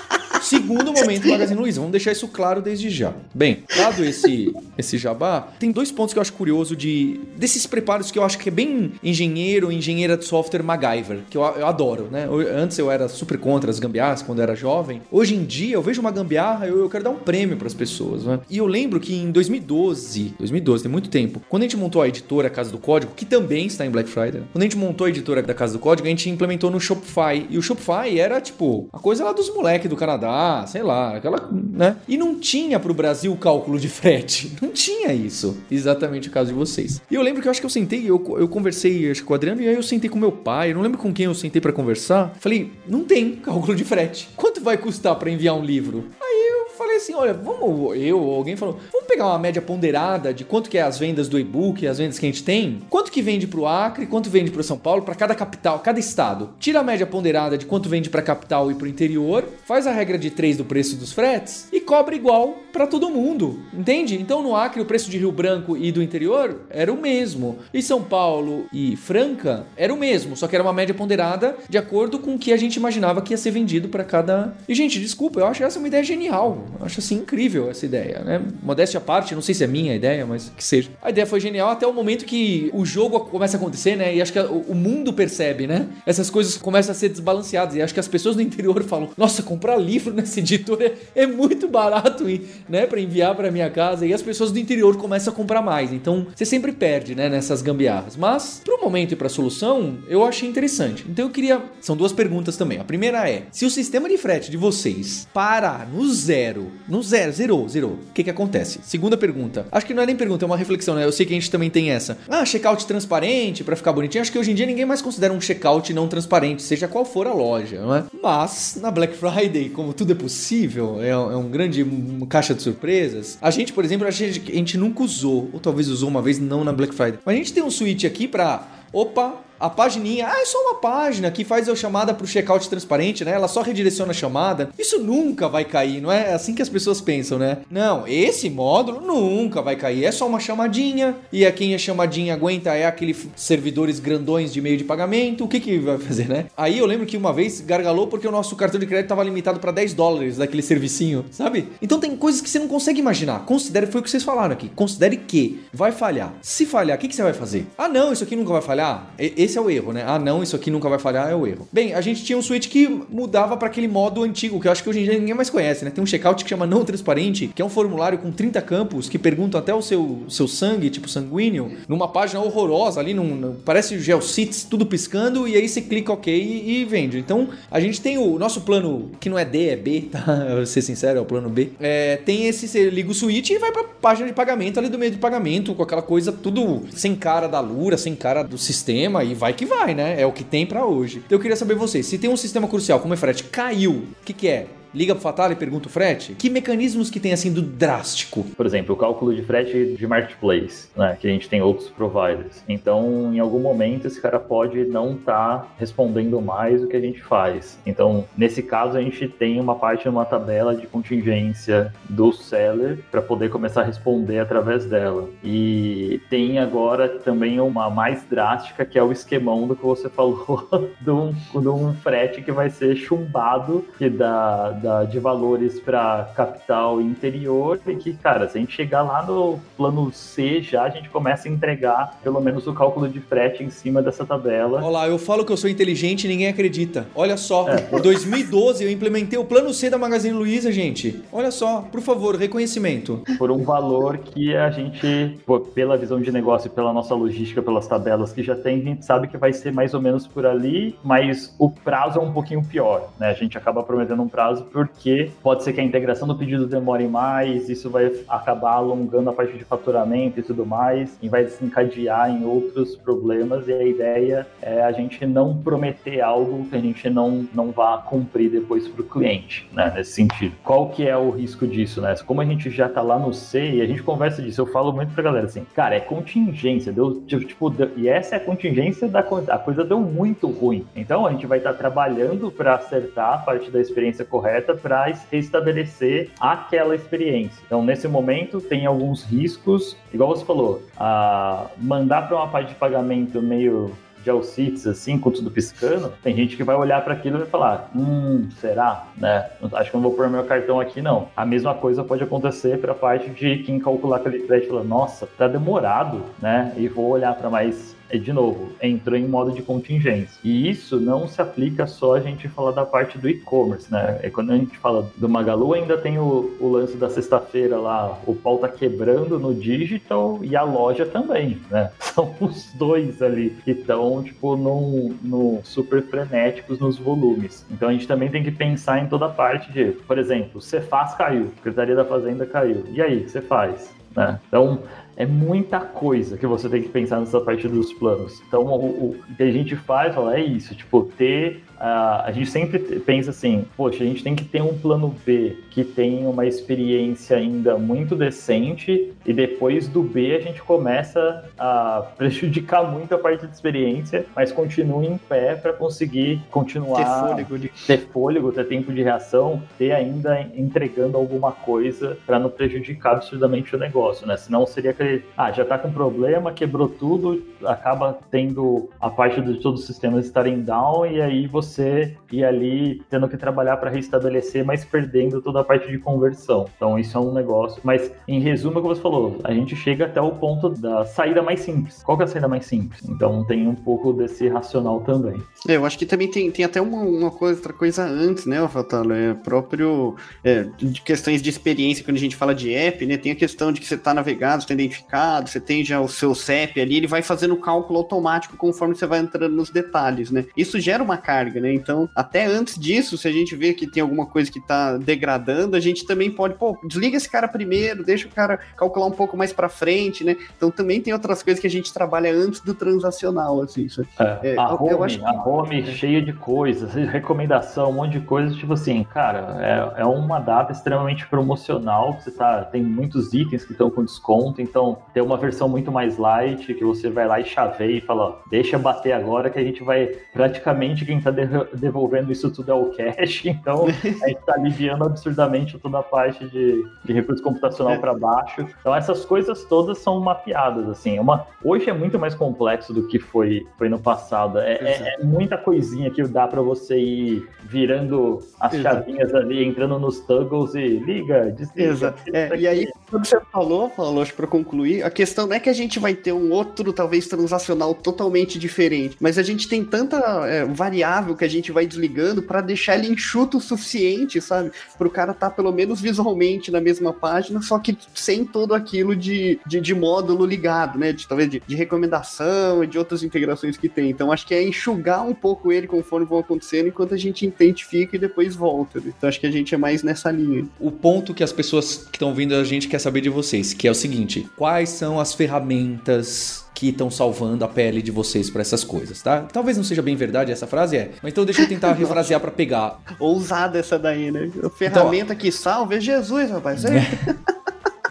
Segundo momento, Magazine Luiza. Vamos deixar isso claro desde já. Bem, dado esse, esse jabá, tem dois pontos que eu acho curioso de desses preparos que eu acho que é bem engenheiro, engenheira de software MacGyver, que eu, eu adoro, né? Eu- antes eu era super contra as gambiarras quando eu era jovem. Hoje em dia eu vejo uma gambiarra, eu, eu quero dar um prêmio para as pessoas, né? E eu lembro que em 2012, 2012, tem muito tempo, quando a gente montou a editora Casa do Código, que também está em Black Friday, né? quando a gente montou a editora da Casa do Código, a gente implementou no Shopify. E o Shopify era tipo a coisa lá dos moleques do Canadá, sei lá, aquela, né? E não tinha Brasil o cálculo de frete. <laughs> Não tinha isso. Exatamente o caso de vocês. E eu lembro que eu acho que eu sentei, eu, eu conversei acho, com o Adriano, e aí eu sentei com meu pai, eu não lembro com quem eu sentei pra conversar. Falei, não tem cálculo de frete. Quanto vai custar pra enviar um livro? Aí falei assim, olha, vamos, eu ou alguém falou, vamos pegar uma média ponderada de quanto que é as vendas do e-book, as vendas que a gente tem, quanto que vende pro Acre, quanto vende pro São Paulo, pra cada capital, cada estado. Tira a média ponderada de quanto vende pra capital e pro interior, faz a regra de 3 do preço dos fretes e cobra igual pra todo mundo, entende? Então no Acre o preço de Rio Branco e do interior era o mesmo. E São Paulo e Franca era o mesmo, só que era uma média ponderada de acordo com o que a gente imaginava que ia ser vendido pra cada. E gente, desculpa, eu acho essa uma ideia genial. Eu acho assim incrível essa ideia, né? Modéstia à parte, não sei se é minha ideia, mas que seja. A ideia foi genial até o momento que o jogo começa a acontecer, né? E acho que o o mundo percebe, né? Essas coisas começam a ser desbalanceadas. E acho que as pessoas do interior falam: Nossa, comprar livro <laughs> nessa editora é, é muito barato, e, né? Pra enviar pra minha casa. E as pessoas do interior começam a comprar mais. Então você sempre perde, né? Nessas gambiarras. Mas, pro momento e pra solução, eu achei interessante. Então eu queria. São duas perguntas também. A primeira é: se o sistema de frete de vocês parar no zero, no zero, zerou, zerou, o que que acontece? Segunda pergunta. Acho que não é nem pergunta, é uma reflexão, né? Eu sei que a gente também tem essa. Ah, checkout transparente pra ficar bonitinho. Acho que hoje em dia ninguém mais considera um checkout não transparente, seja qual for a loja, não é? Mas, na Black Friday, como tudo é possível, é, é um grande caixa de surpresas. A gente, por exemplo, a gente, a gente nunca usou, ou talvez usou uma vez, não na Black Friday. Mas a gente tem um switch aqui pra. Opa, a pagininha, ah, é só uma página que faz a chamada pro checkout transparente, né? Ela só redireciona a chamada. Isso nunca vai cair, não é assim que as pessoas pensam, né? Não, esse módulo nunca vai cair. É só uma chamadinha e a quem a chamadinha aguenta é aqueles servidores grandões de meio de pagamento. O que que vai fazer, né? Aí eu lembro que uma vez gargalou porque o nosso cartão de crédito tava limitado para 10 dólares daquele servicinho, sabe? Então tem coisas que você não consegue imaginar. Considere, foi o que vocês falaram aqui. Considere que vai falhar. Se falhar, o que, que você vai fazer? Ah, não, isso aqui nunca vai falhar. E- Esse é o erro, né? Ah, não, isso aqui nunca vai falhar, é o erro. Bem, a gente tinha um switch que mudava para aquele modo antigo, que eu acho que hoje em dia ninguém mais conhece, né? Tem um checkout que chama não transparente, que é um formulário com 30 campos que perguntam até o seu, seu sangue, tipo sanguíneo, numa página horrorosa ali, num, num- parece GeoCities, tudo piscando, e aí você clica OK e, e vende. Então, a gente tem o nosso plano, que não é D, é B, <laughs> tá? Vou ser sincero, é o plano B. É, tem esse, você liga o switch e vai pra página de pagamento ali do meio de pagamento, com aquela coisa tudo sem cara da Lura, sem cara do sistema, e vai que vai, né? É o que tem pra hoje. Então eu queria saber vocês, se tem um sistema crucial como é frete, caiu, o que que é? Liga pro Fatal e pergunta o frete? Que mecanismos que tem assim do drástico? Por exemplo, o cálculo de frete de marketplace, né, que a gente tem outros providers. Então, em algum momento, esse cara pode não estar respondendo mais o que a gente faz. Então, nesse caso, a gente tem uma parte numa tabela de contingência do seller para poder começar a responder através dela. E tem agora também uma mais drástica, que é o esquemão do que você <laughs> falou, de um, de um frete que vai ser chumbado, que dá, dá de valores para capital e interior, e que, cara, se a gente chegar lá no plano C já, a gente começa a entregar pelo menos o cálculo de frete em cima dessa tabela. Olha lá, eu falo que eu sou inteligente e ninguém acredita. Olha só, em 2012 eu implementei o plano C da Magazine Luiza, gente. Olha só, por favor, reconhecimento. por um valor que a gente, pela visão de negócio, e pela nossa logística, pelas tabelas que já tem, a gente sabe que vai ser mais ou menos por ali, mas o prazo é um pouquinho pior, né? A gente acaba prometendo um prazo porque pode ser que a integração do pedido demore mais, isso vai acabar alongando a parte de faturamento e tudo mais, e vai desencadear em outros problemas, e a ideia é a gente não prometer algo que a gente não, não vá cumprir depois para o cliente, né? Nesse sentido. Qual que é o risco disso, né? Como a gente já tá lá no C e a gente conversa disso, eu falo muito pra galera assim, cara, é contingência, deu, tipo, deu- e essa é a contingência da a coisa deu muito ruim. Então a gente vai estar trabalhando para acertar a parte da experiência correta para restabelecer aquela experiência. Então nesse momento tem alguns riscos, igual você falou, a mandar para uma parte de pagamento meio de Alcides, assim, com tudo piscando, tem gente que vai olhar para aquilo e vai falar, hum, será? Né? Acho que não vou pôr meu cartão aqui, não. A mesma coisa pode acontecer para a parte de quem calcular aquele crédito e falar, nossa, tá demorado, né? E vou olhar para mais de novo, entrou em modo de contingência. E isso não se aplica só a gente falar da parte do e-commerce, né? É quando a gente fala do Magalu, ainda tem o, o lance da sexta-feira lá, o pau tá quebrando no digital e a loja também, né? <laughs> São os dois ali que estão, tipo, no, no super frenéticos nos volumes. Então a gente também tem que pensar em toda a parte de, por exemplo, Cefaz caiu, Secretaria da Fazenda caiu. E aí, o que você faz? Né? Então, é muita coisa que você tem que pensar nessa parte dos planos. Então, o, o que a gente faz é isso, tipo, ter Uh, a gente sempre pensa assim, poxa, a gente tem que ter um plano B que tenha uma experiência ainda muito decente e depois do B a gente começa a prejudicar muito a parte de experiência, mas continua em pé para conseguir continuar ter fôlego, ter fôlego, ter tempo de reação, ter ainda entregando alguma coisa para não prejudicar absurdamente o negócio, né? Senão seria aquele, ah, já está com problema, quebrou tudo, acaba tendo a parte de todos os sistemas estarem down e aí você você ir ali tendo que trabalhar para restabelecer, mas perdendo toda a parte de conversão. Então isso é um negócio. Mas em resumo, como você falou, a gente chega até o ponto da saída mais simples. Qual que é a saída mais simples? Então tem um pouco desse racional também. É, eu acho que também tem, tem até uma, uma coisa, outra coisa antes, né, Fatalo? É próprio é, de questões de experiência, quando a gente fala de app, né? Tem a questão de que você está navegado, você está identificado, você tem já o seu CEP ali, ele vai fazendo o cálculo automático conforme você vai entrando nos detalhes, né? Isso gera uma carga né? Então, até antes disso, se a gente vê que tem alguma coisa que tá degradando, a gente também pode, pô, desliga esse cara primeiro, deixa o cara calcular um pouco mais para frente, né? Então também tem outras coisas que a gente trabalha antes do transacional, assim. Isso. É, é, a home, que... a home é. cheia de coisas, <laughs> recomendação, um monte de coisas, tipo assim, cara, é, é uma data extremamente promocional, você tá, tem muitos itens que estão com desconto, então tem uma versão muito mais light, que você vai lá e chaveia e fala, ó, deixa bater agora que a gente vai, praticamente quem tá <laughs> devolvendo isso tudo ao cache, então <laughs> a gente está aliviando absurdamente toda a parte de, de recurso computacional é. para baixo. Então essas coisas todas são mapeadas, assim. Uma, hoje é muito mais complexo do que foi, foi no passado. É, é, é muita coisinha que dá para você ir virando as Exato. chavinhas ali, entrando nos toggles e liga, desliga. Exato. É, e aí, quando você falou, falou, acho para concluir, a questão não é que a gente vai ter um outro, talvez, transacional totalmente diferente, mas a gente tem tanta é, variável que a gente vai desligando para deixar ele enxuto o suficiente, sabe? Para o cara estar tá, pelo menos visualmente na mesma página, só que sem todo aquilo de, de, de módulo ligado, né? De, talvez de, de recomendação e de outras integrações que tem. Então acho que é enxugar um pouco ele conforme vão acontecendo enquanto a gente identifica e depois volta. Né? Então acho que a gente é mais nessa linha. O ponto que as pessoas que estão vindo a gente quer saber de vocês, que é o seguinte: quais são as ferramentas que estão salvando a pele de vocês para essas coisas, tá? Talvez não seja bem verdade essa frase, é. Mas então deixa eu tentar <laughs> refrasear para pegar. Ousada essa daí, né? A ferramenta então, que salva é Jesus, rapaz. <laughs> É. <laughs>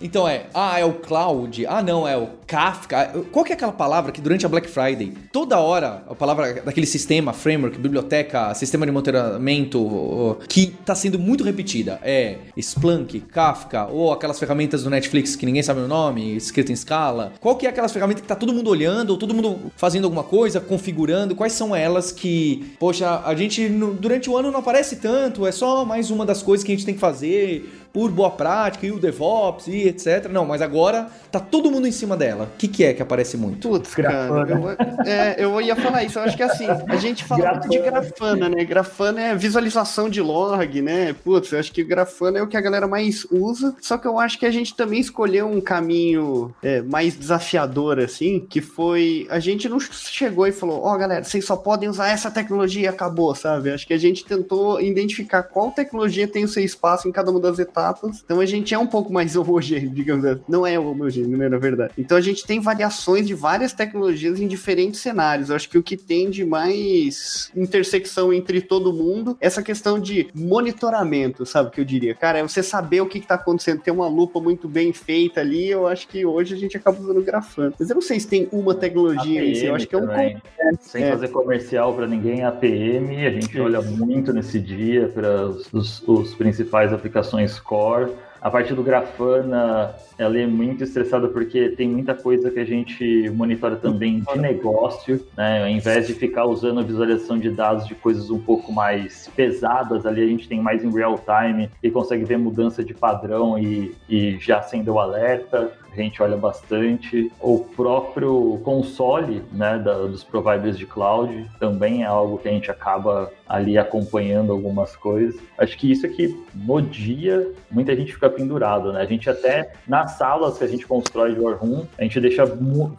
Então é, ah, é o cloud, ah não, é o Kafka. Qual que é aquela palavra que durante a Black Friday, toda hora, a palavra daquele sistema, framework, biblioteca, sistema de monitoramento, que tá sendo muito repetida, é Splunk, Kafka, ou aquelas ferramentas do Netflix que ninguém sabe o nome, escrito em escala. Qual que é aquelas ferramentas que tá todo mundo olhando, ou todo mundo fazendo alguma coisa, configurando? Quais são elas que, poxa, a gente durante o ano não aparece tanto, é só mais uma das coisas que a gente tem que fazer por boa prática e o DevOps e etc. Não, mas agora tá todo mundo em cima dela. O que, que é que aparece muito? Putz, cara, eu, é, eu ia falar isso. Eu acho que é assim, a gente fala grafana. muito de grafana, né? Grafana é visualização de log, né? Putz, eu acho que grafana é o que a galera mais usa. Só que eu acho que a gente também escolheu um caminho é, mais desafiador, assim, que foi. A gente não chegou e falou: Ó, oh, galera, vocês só podem usar essa tecnologia e acabou, sabe? Acho que a gente tentou identificar qual tecnologia tem o seu espaço em cada uma das etapas Então a gente é um pouco mais <laughs> homogêneo, digamos assim. Não é homogêneo, né, na verdade. Então a gente tem variações de várias tecnologias em diferentes cenários. Eu acho que o que tem de mais intersecção entre todo mundo é essa questão de monitoramento, sabe? Que eu diria. Cara, é você saber o que, está acontecendo, ter uma lupa muito bem feita ali. Eu acho que hoje a gente acaba usando grafano. Mas eu não sei se tem uma tecnologia APM si. Eu acho que é um. É, Sem é. fazer comercial para ninguém, APM, a gente olha muito nesse dia para os, os principais aplicações core a parte do Grafana, ela é muito estressada porque tem muita coisa que a gente monitora também de negócio, né? Ao invés de ficar usando a visualização de dados de coisas um pouco mais pesadas, ali a gente tem mais em real time e consegue ver mudança de padrão e, e já acendeu o alerta a gente olha bastante. O próprio console né, da, dos providers de cloud também é algo que a gente acaba ali acompanhando algumas coisas. Acho que isso aqui, no dia, muita gente fica pendurado, né? A gente até, nas salas que a gente constrói de War Room, a gente deixa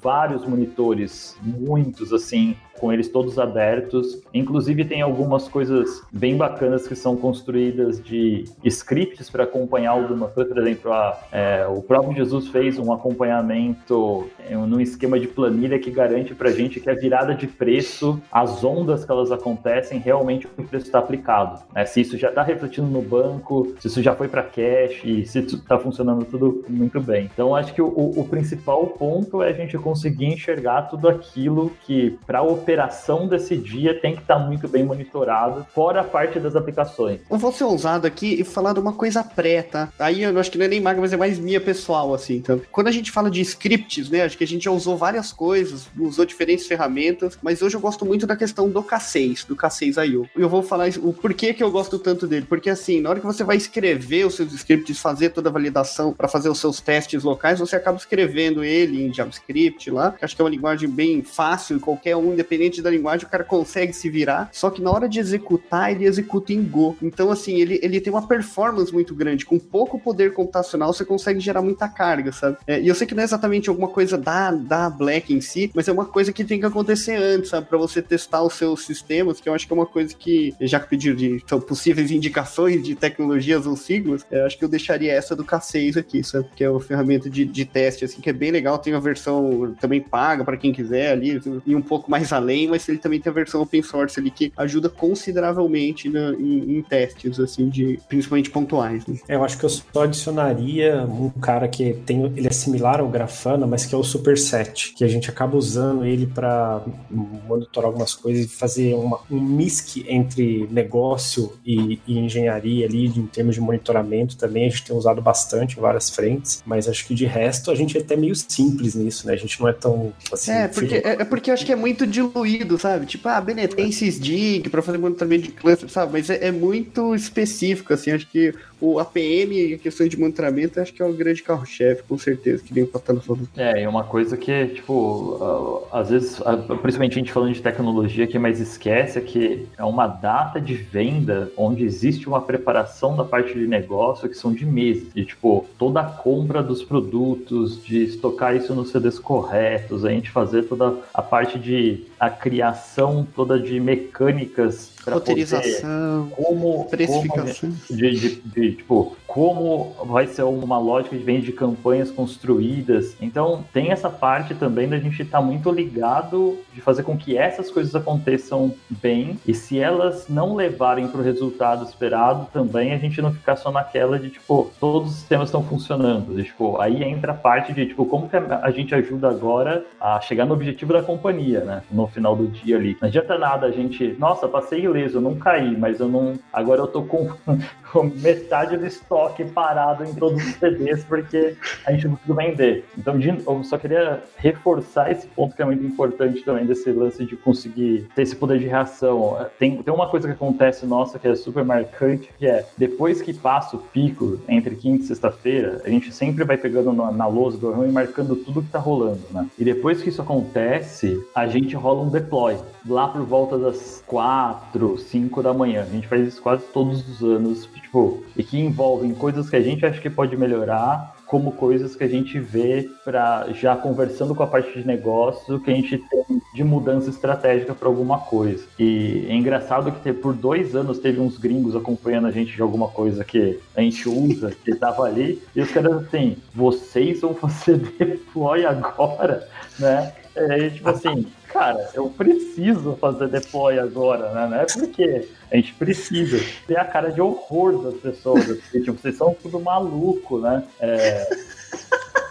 vários monitores, muitos, assim, com eles todos abertos. Inclusive tem algumas coisas bem bacanas que são construídas de scripts para acompanhar alguma coisa. Por exemplo, a, é, o próprio Jesus fez um acompanhamento é, num esquema de planilha que garante para a gente que a virada de preço, as ondas que elas acontecem, realmente o preço está aplicado. Né? Se isso já está refletindo no banco, se isso já foi para cash, se está funcionando tudo muito bem. Então, acho que o, o, principal ponto é a gente conseguir enxergar tudo aquilo que, para operação desse dia tem que estar tá muito bem monitorado, fora a parte das aplicações. Eu vou ser ousado aqui e falar de uma coisa pré, tá? Aí eu acho que não é nem maga, mas é mais minha pessoal, assim. Então, quando a gente fala de scripts, né? Acho que a gente já usou várias coisas, usou diferentes ferramentas, mas hoje eu gosto muito da questão do K6, do K6 IO. Eu vou falar o porquê que eu gosto tanto dele, porque assim, na hora que você vai escrever os seus scripts, fazer toda a validação para fazer os seus testes locais, você acaba escrevendo ele em JavaScript lá, que acho que é uma linguagem bem fácil, qualquer um, independente independente da linguagem, o cara consegue se virar, só que na hora de executar, ele executa em Go. Então, assim, ele, ele tem uma performance muito grande. Com pouco poder computacional, você consegue gerar muita carga, sabe? É, e eu sei que não é exatamente alguma coisa da, da Black em si, mas é uma coisa que tem que acontecer antes, sabe? Pra você testar os seus sistemas, que eu acho que é uma coisa que, já que pediram de possíveis indicações de tecnologias ou siglas, eu acho que eu deixaria essa do K6 aqui, sabe? Que é uma ferramenta de, de teste, assim, que é bem legal. Tem a versão também paga para quem quiser ali, e um pouco mais além além, mas ele também tem a versão open source ali que ajuda consideravelmente na, em, em, testes, assim, de principalmente pontuais. Né? É, eu acho que eu só adicionaria um cara que tem, ele é similar ao Grafana, mas que é o Superset, que a gente acaba usando ele para monitorar algumas coisas e fazer uma, um misc entre negócio e, e engenharia ali, em termos de monitoramento também, a gente tem usado bastante em várias frentes, mas acho que de resto a gente é até meio simples nisso, né? A gente não é tão assim. É, porque, é, é porque eu acho que é muito diluído diluído, sabe? Tipo, ah, Benet, tem sysdig pra fazer monitoramento de cluster, sabe? Mas é, é, muito específico, assim. Acho que o APM e a questão de monitoramento, acho que é o grande carro-chefe, com certeza, que vem impactando tudo. É, e uma coisa que, tipo, às vezes, principalmente a gente falando de tecnologia, que mais esquece é que é uma data de venda onde existe uma preparação da parte de negócio que são de meses. E, tipo, toda a compra dos produtos, de estocar isso nos CDs corretos, a gente fazer toda a parte de a criação toda de mecânicas roteirização, como precificação, como, de, de, de, tipo como vai ser uma lógica de venda de campanhas construídas. Então tem essa parte também da gente estar tá muito ligado de fazer com que essas coisas aconteçam bem e se elas não levarem para o resultado esperado também a gente não ficar só naquela de tipo todos os sistemas estão funcionando. Tipo aí entra a parte de tipo como que a gente ajuda agora a chegar no objetivo da companhia, né? No final do dia ali. Não adianta nada a gente, nossa, passei ileso, eu não caí, mas eu não. Agora eu tô com, <laughs> com metade do estoque parado em todos os CDs porque a gente não conseguiu vender. Então, eu só queria reforçar esse ponto que é muito importante também desse lance de conseguir ter esse poder de reação. Tem, tem uma coisa que acontece nossa que é super marcante, que é depois que passa o pico entre quinta e sexta-feira, a gente sempre vai pegando na, na lousa do e marcando tudo que tá rolando, né? E depois que isso acontece, a gente rola um deploy lá por volta das quatro, cinco da manhã. A gente faz isso quase todos os anos, tipo, e que envolvem coisas que a gente acha que pode melhorar, como coisas que a gente vê para já conversando com a parte de negócio que a gente tem de mudança estratégica para alguma coisa. E é engraçado que por dois anos teve uns gringos acompanhando a gente de alguma coisa que a gente usa, que estava ali, e os caras assim, vocês vão fazer <laughs> deploy agora, né? É, tipo assim, cara, eu preciso fazer deploy agora, né? Não é porque a gente precisa ter a cara de horror das pessoas, porque, tipo, vocês são tudo maluco, né? É,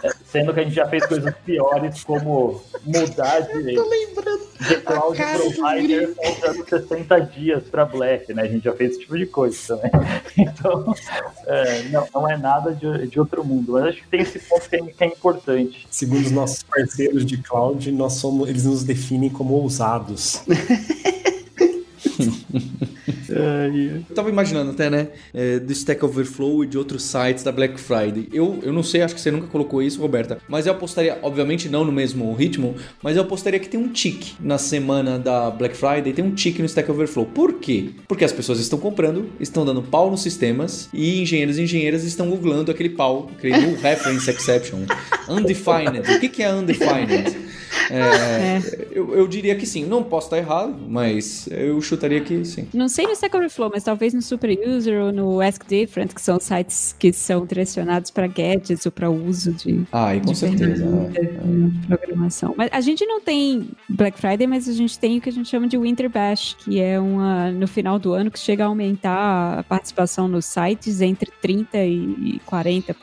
é, sendo que a gente já fez coisas piores, como mudar de. Tô de cloud provider faltando 60 dias para Black, né? A gente já fez esse tipo de coisa também. <laughs> Então, é, não, não é nada de, de outro mundo. Mas acho que tem esse ponto que é, que é importante. Segundo os nossos parceiros de cloud, nós somos, eles nos definem como ousados. <laughs> Eu tava imaginando até, né? É, do Stack Overflow e de outros sites da Black Friday. Eu, eu não sei, acho que você nunca colocou isso, Roberta. Mas eu apostaria, obviamente não no mesmo ritmo, mas eu apostaria que tem um tique na semana da Black Friday, tem um tique no Stack Overflow. Por quê? Porque as pessoas estão comprando, estão dando pau nos sistemas e engenheiros e engenheiras estão googlando aquele pau, aquele null <laughs> reference exception. Undefined. O que, que é undefined? É, é. Eu, eu, diria que sim. Não posso estar errado, mas eu chutaria que sim. Não sei no Stack Overflow, mas talvez no Super User ou no Ask Different, que são sites que são direcionados para gadgets ou para uso de. Ah, e com certeza. É, é. programação. Mas a gente não tem Black Friday, mas a gente tem o que a gente chama de Winter Bash, que é uma no final do ano que chega a aumentar a participação nos sites entre 30% e 40%,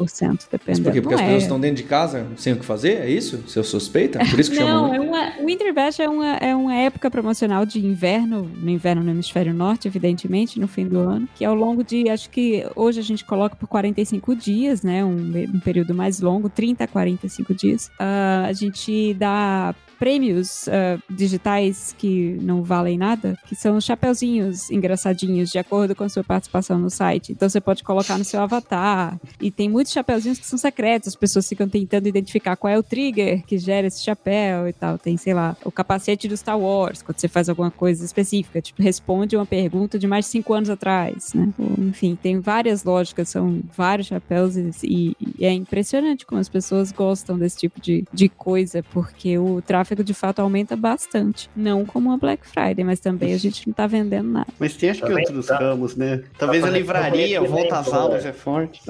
dependendo. Mas por quê? Porque não as pessoas estão dentro de casa sem o que fazer? É isso? Seu suspeita? Por isso que não, é uma, o Winter Bash é uma, é uma época promocional de inverno, no inverno no hemisfério norte, evidentemente, no fim do ano, que ao longo de, acho que hoje a gente coloca por 45 dias, né, um, um período mais longo, 30 a 45 dias. Uh, a gente dá prêmios uh, digitais que não valem nada, que são chapeuzinhos engraçadinhos, de acordo com a sua participação no site. Então você pode colocar no seu avatar. E tem muitos chapeuzinhos que são secretos, as pessoas ficam tentando identificar qual é o trigger que gera esse chapéu e tal. Tem, sei lá, o capacete do Star Wars, quando você faz alguma coisa específica, tipo, responde uma pergunta de mais de cinco anos atrás, né? Enfim, tem várias lógicas, são vários chapéus e, e é impressionante como as pessoas gostam desse tipo de, de coisa, porque o tráfego tráfego de fato aumenta bastante. Não como a Black Friday, mas também a gente não tá vendendo nada. Mas tem acho que outros tá. ramos, né? Talvez tá a livraria, volta às aulas é forte.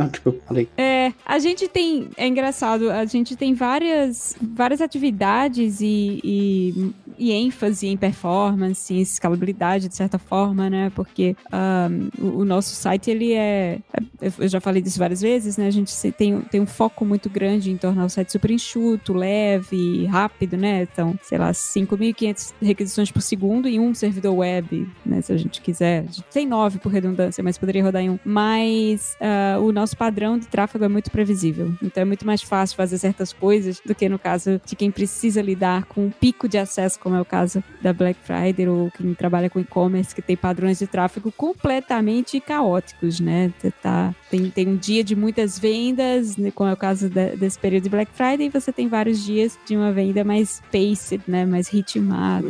Falei. É, a gente tem, é engraçado, a gente tem várias, várias atividades e, e, e ênfase em performance, em escalabilidade, de certa forma, né? Porque um, o, o, nosso site, ele é, eu já falei disso várias vezes, né? A gente tem, tem um foco muito grande em tornar o site super enxuto, leve, rápido, né? Então, sei lá, 5.500 requisições por segundo em um servidor web, né? Se a gente quiser. Tem nove por redundância, mas poderia rodar em um. Mas uh, o nosso padrão de tráfego é muito previsível. Então é muito mais fácil fazer certas coisas do que no caso de quem precisa lidar com um pico de acesso, como é o caso da Black Friday ou quem trabalha com e-commerce, que tem padrões de tráfego completamente caóticos, né? Tá, tem, tem um dia de muitas vendas, né, como é o caso da, desse período de Black Friday, e você tem vários dias de uma venda mais paced, né? Mais ritmado.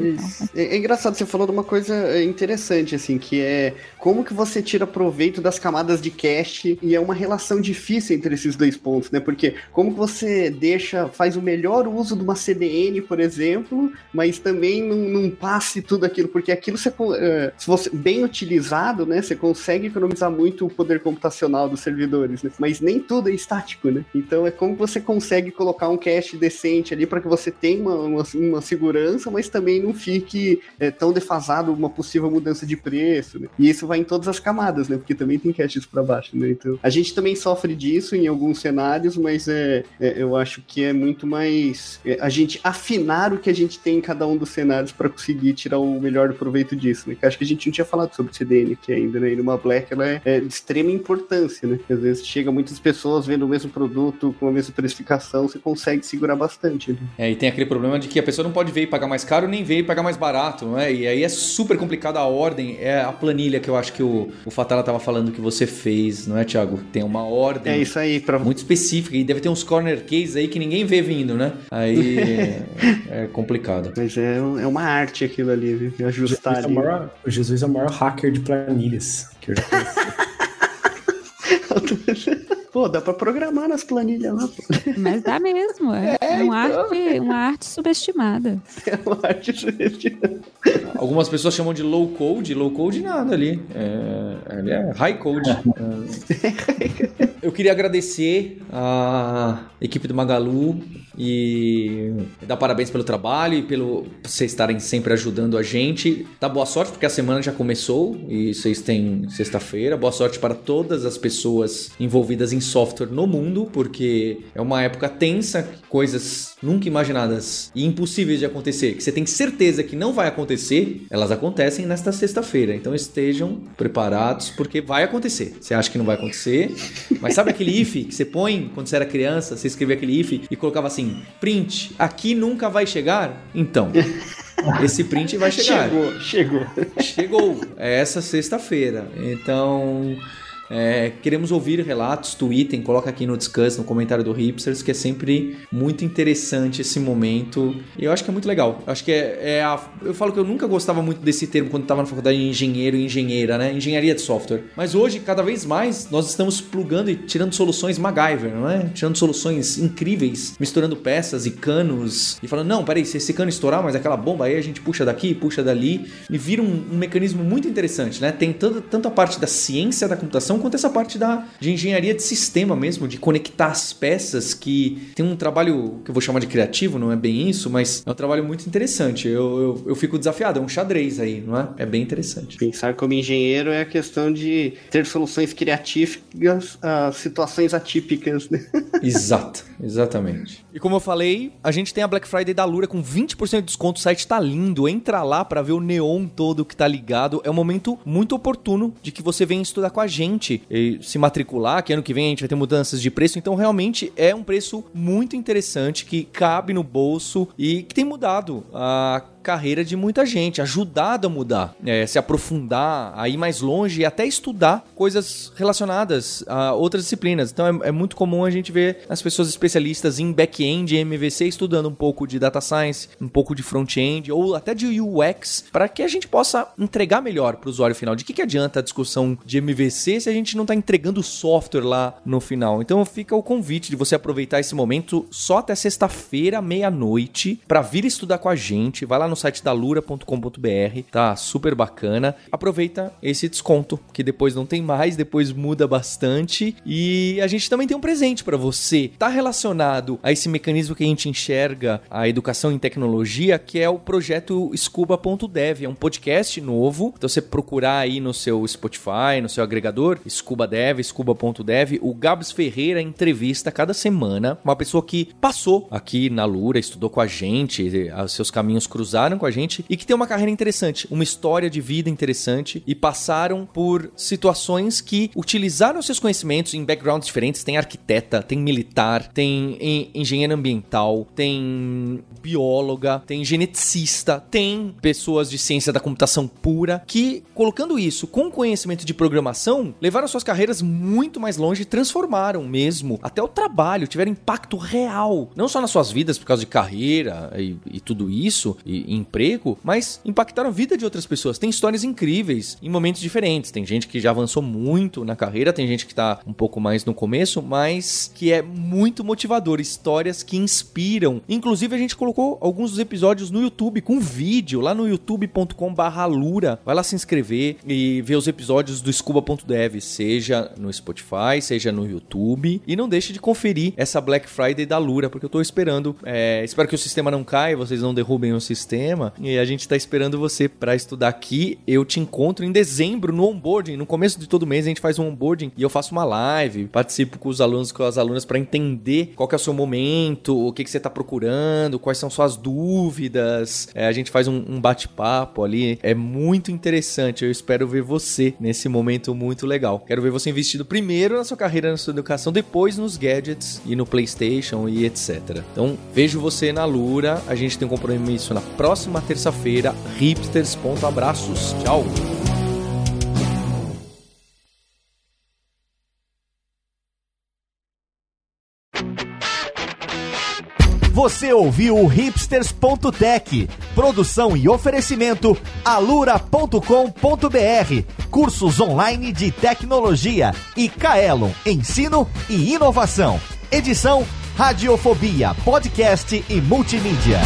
É, é, engraçado, você falou de uma coisa é, interessante, assim, que é como que você tira proveito das camadas de cache e é uma relação difícil entre esses dois pontos, né? Porque como que você deixa, faz o melhor uso de uma CDN, por exemplo, mas também não, não passe tudo aquilo, porque aquilo você, é, se você bem utilizado, né? Você consegue economizar muito o poder computacional dos servidores, né? Mas nem tudo é estático, né? Então é como você consegue colocar um cache decente ali para que você tenha uma, uma, uma segurança, mas também não fique é, tão defasado uma possível mudança de preço, né? E isso vai em todas as camadas, né? Porque também tem caches para baixo, né? Então, a gente também sofre disso em alguns cenários, mas é, é eu acho que é muito mais é, a gente afinar o que a gente tem em cada um dos cenários para conseguir tirar o melhor proveito disso, né? Que acho que a gente não tinha falado sobre CDN aqui ainda, né? E numa Black ela é, é de extrema importância, né? Porque às vezes chega muitas pessoas vendo o mesmo produto com a mesma precificação, você consegue segurar bastante. Né? É, e tem aquele problema de que a pessoa não pode ver e pagar mais caro, nem ver e pagar mais barato, não é? E aí é super complicado a ordem, é a planilha que eu acho que o, o Fatala tava falando que você fez, não é, Thiago? Tem uma ordem. É isso aí, pra... muito específica e deve ter uns corner cases aí que ninguém vê vindo, né? Aí <laughs> é, complicado. Mas é, é uma arte aquilo ali, viu? Ajustar Jesus ali. É o, maior, o Jesus é o maior hacker de planilhas que eu já conheci. <laughs> 好多人 Pô, dá pra programar nas planilhas lá. Pô. Mas dá mesmo. É, <laughs> é uma, então. arte, uma arte subestimada. <laughs> É uma arte subestimada. Algumas pessoas chamam de low code. Low code nada ali. É, ali é high code. É. <laughs> Eu queria agradecer a equipe do Magalu e dar parabéns pelo trabalho e pelo vocês estarem sempre ajudando a gente. Tá boa sorte porque a semana já começou e vocês têm sexta-feira. Boa sorte para todas as pessoas envolvidas em software no mundo, porque é uma época tensa, coisas nunca imaginadas e impossíveis de acontecer, que você tem certeza que não vai acontecer, elas acontecem nesta sexta-feira. Então estejam preparados, porque vai acontecer. Você acha que não vai acontecer, mas sabe aquele if que você põe quando você era criança? Você escrevia aquele if e colocava assim: print, aqui nunca vai chegar? Então. Esse print vai chegar. Chegou, chegou. Chegou. É essa sexta-feira. Então, é, queremos ouvir relatos, tweetem, coloca aqui no Discuss, no comentário do Hipsters, que é sempre muito interessante esse momento. E eu acho que é muito legal. Eu acho que é, é a, Eu falo que eu nunca gostava muito desse termo quando estava na faculdade de engenheiro e engenheira, né? Engenharia de software. Mas hoje, cada vez mais, nós estamos plugando e tirando soluções MacGyver, não é? Tirando soluções incríveis, misturando peças e canos e falando, não, peraí, se esse cano estourar, mas aquela bomba aí a gente puxa daqui, puxa dali e vira um, um mecanismo muito interessante, né? Tem tanto, tanto a parte da ciência da computação quanto essa parte da, de engenharia de sistema mesmo, de conectar as peças, que tem um trabalho que eu vou chamar de criativo, não é bem isso, mas é um trabalho muito interessante. Eu, eu, eu fico desafiado, é um xadrez aí, não é? É bem interessante. Pensar como engenheiro é a questão de ter soluções criativas a situações atípicas, né? <laughs> Exato, exatamente. E como eu falei, a gente tem a Black Friday da Lura com 20% de desconto, o site tá lindo, entra lá para ver o neon todo que tá ligado. É um momento muito oportuno de que você venha estudar com a gente e se matricular, que ano que vem a gente vai ter mudanças de preço, então realmente é um preço muito interessante que cabe no bolso e que tem mudado a carreira de muita gente, ajudado a mudar, é, se aprofundar, a ir mais longe e até estudar coisas relacionadas a outras disciplinas. Então é, é muito comum a gente ver as pessoas especialistas em back-end MVC estudando um pouco de data science, um pouco de front-end ou até de UX, para que a gente possa entregar melhor para o usuário final. De que, que adianta a discussão de MVC se a gente não está entregando software lá no final? Então fica o convite de você aproveitar esse momento só até sexta-feira, meia-noite, para vir estudar com a gente. Vai lá no site da lura.com.br, tá super bacana. Aproveita esse desconto, que depois não tem mais, depois muda bastante. E a gente também tem um presente para você. Tá relacionado a esse mecanismo que a gente enxerga a educação em tecnologia, que é o projeto Scuba.dev, é um podcast novo. Então você procurar aí no seu Spotify, no seu agregador, Scuba Dev, Scuba.dev, o Gabs Ferreira entrevista cada semana uma pessoa que passou aqui na Lura, estudou com a gente, os seus caminhos cruzaram com a gente e que tem uma carreira interessante, uma história de vida interessante e passaram por situações que utilizaram seus conhecimentos em backgrounds diferentes. Tem arquiteta, tem militar, tem engenheiro ambiental, tem bióloga, tem geneticista, tem pessoas de ciência da computação pura que, colocando isso com conhecimento de programação, levaram suas carreiras muito mais longe transformaram mesmo até o trabalho, tiveram impacto real, não só nas suas vidas por causa de carreira e, e tudo isso, e, emprego, mas impactaram a vida de outras pessoas. Tem histórias incríveis em momentos diferentes. Tem gente que já avançou muito na carreira, tem gente que tá um pouco mais no começo, mas que é muito motivador. Histórias que inspiram. Inclusive, a gente colocou alguns dos episódios no YouTube com vídeo, lá no youtube.com/lura. Vai lá se inscrever e ver os episódios do scuba.dev, seja no Spotify, seja no YouTube. E não deixe de conferir essa Black Friday da Lura, porque eu tô esperando. É, espero que o sistema não caia, vocês não derrubem o sistema e a gente está esperando você para estudar aqui. Eu te encontro em dezembro no onboarding. No começo de todo mês a gente faz um onboarding e eu faço uma live, participo com os alunos, com as alunas para entender qual é o seu momento, o que, que você está procurando, quais são suas dúvidas. É, a gente faz um, um bate-papo ali. É muito interessante. Eu espero ver você nesse momento muito legal. Quero ver você investido primeiro na sua carreira, na sua educação, depois nos gadgets e no PlayStation e etc. Então vejo você na Lura. A gente tem um compromisso na próxima próxima terça-feira. Hipsters. Abraços. Tchau. Você ouviu o hipsters.tech, produção e oferecimento alura.com.br, cursos online de tecnologia e Kaelon, ensino e inovação. Edição Radiofobia, podcast e multimídia.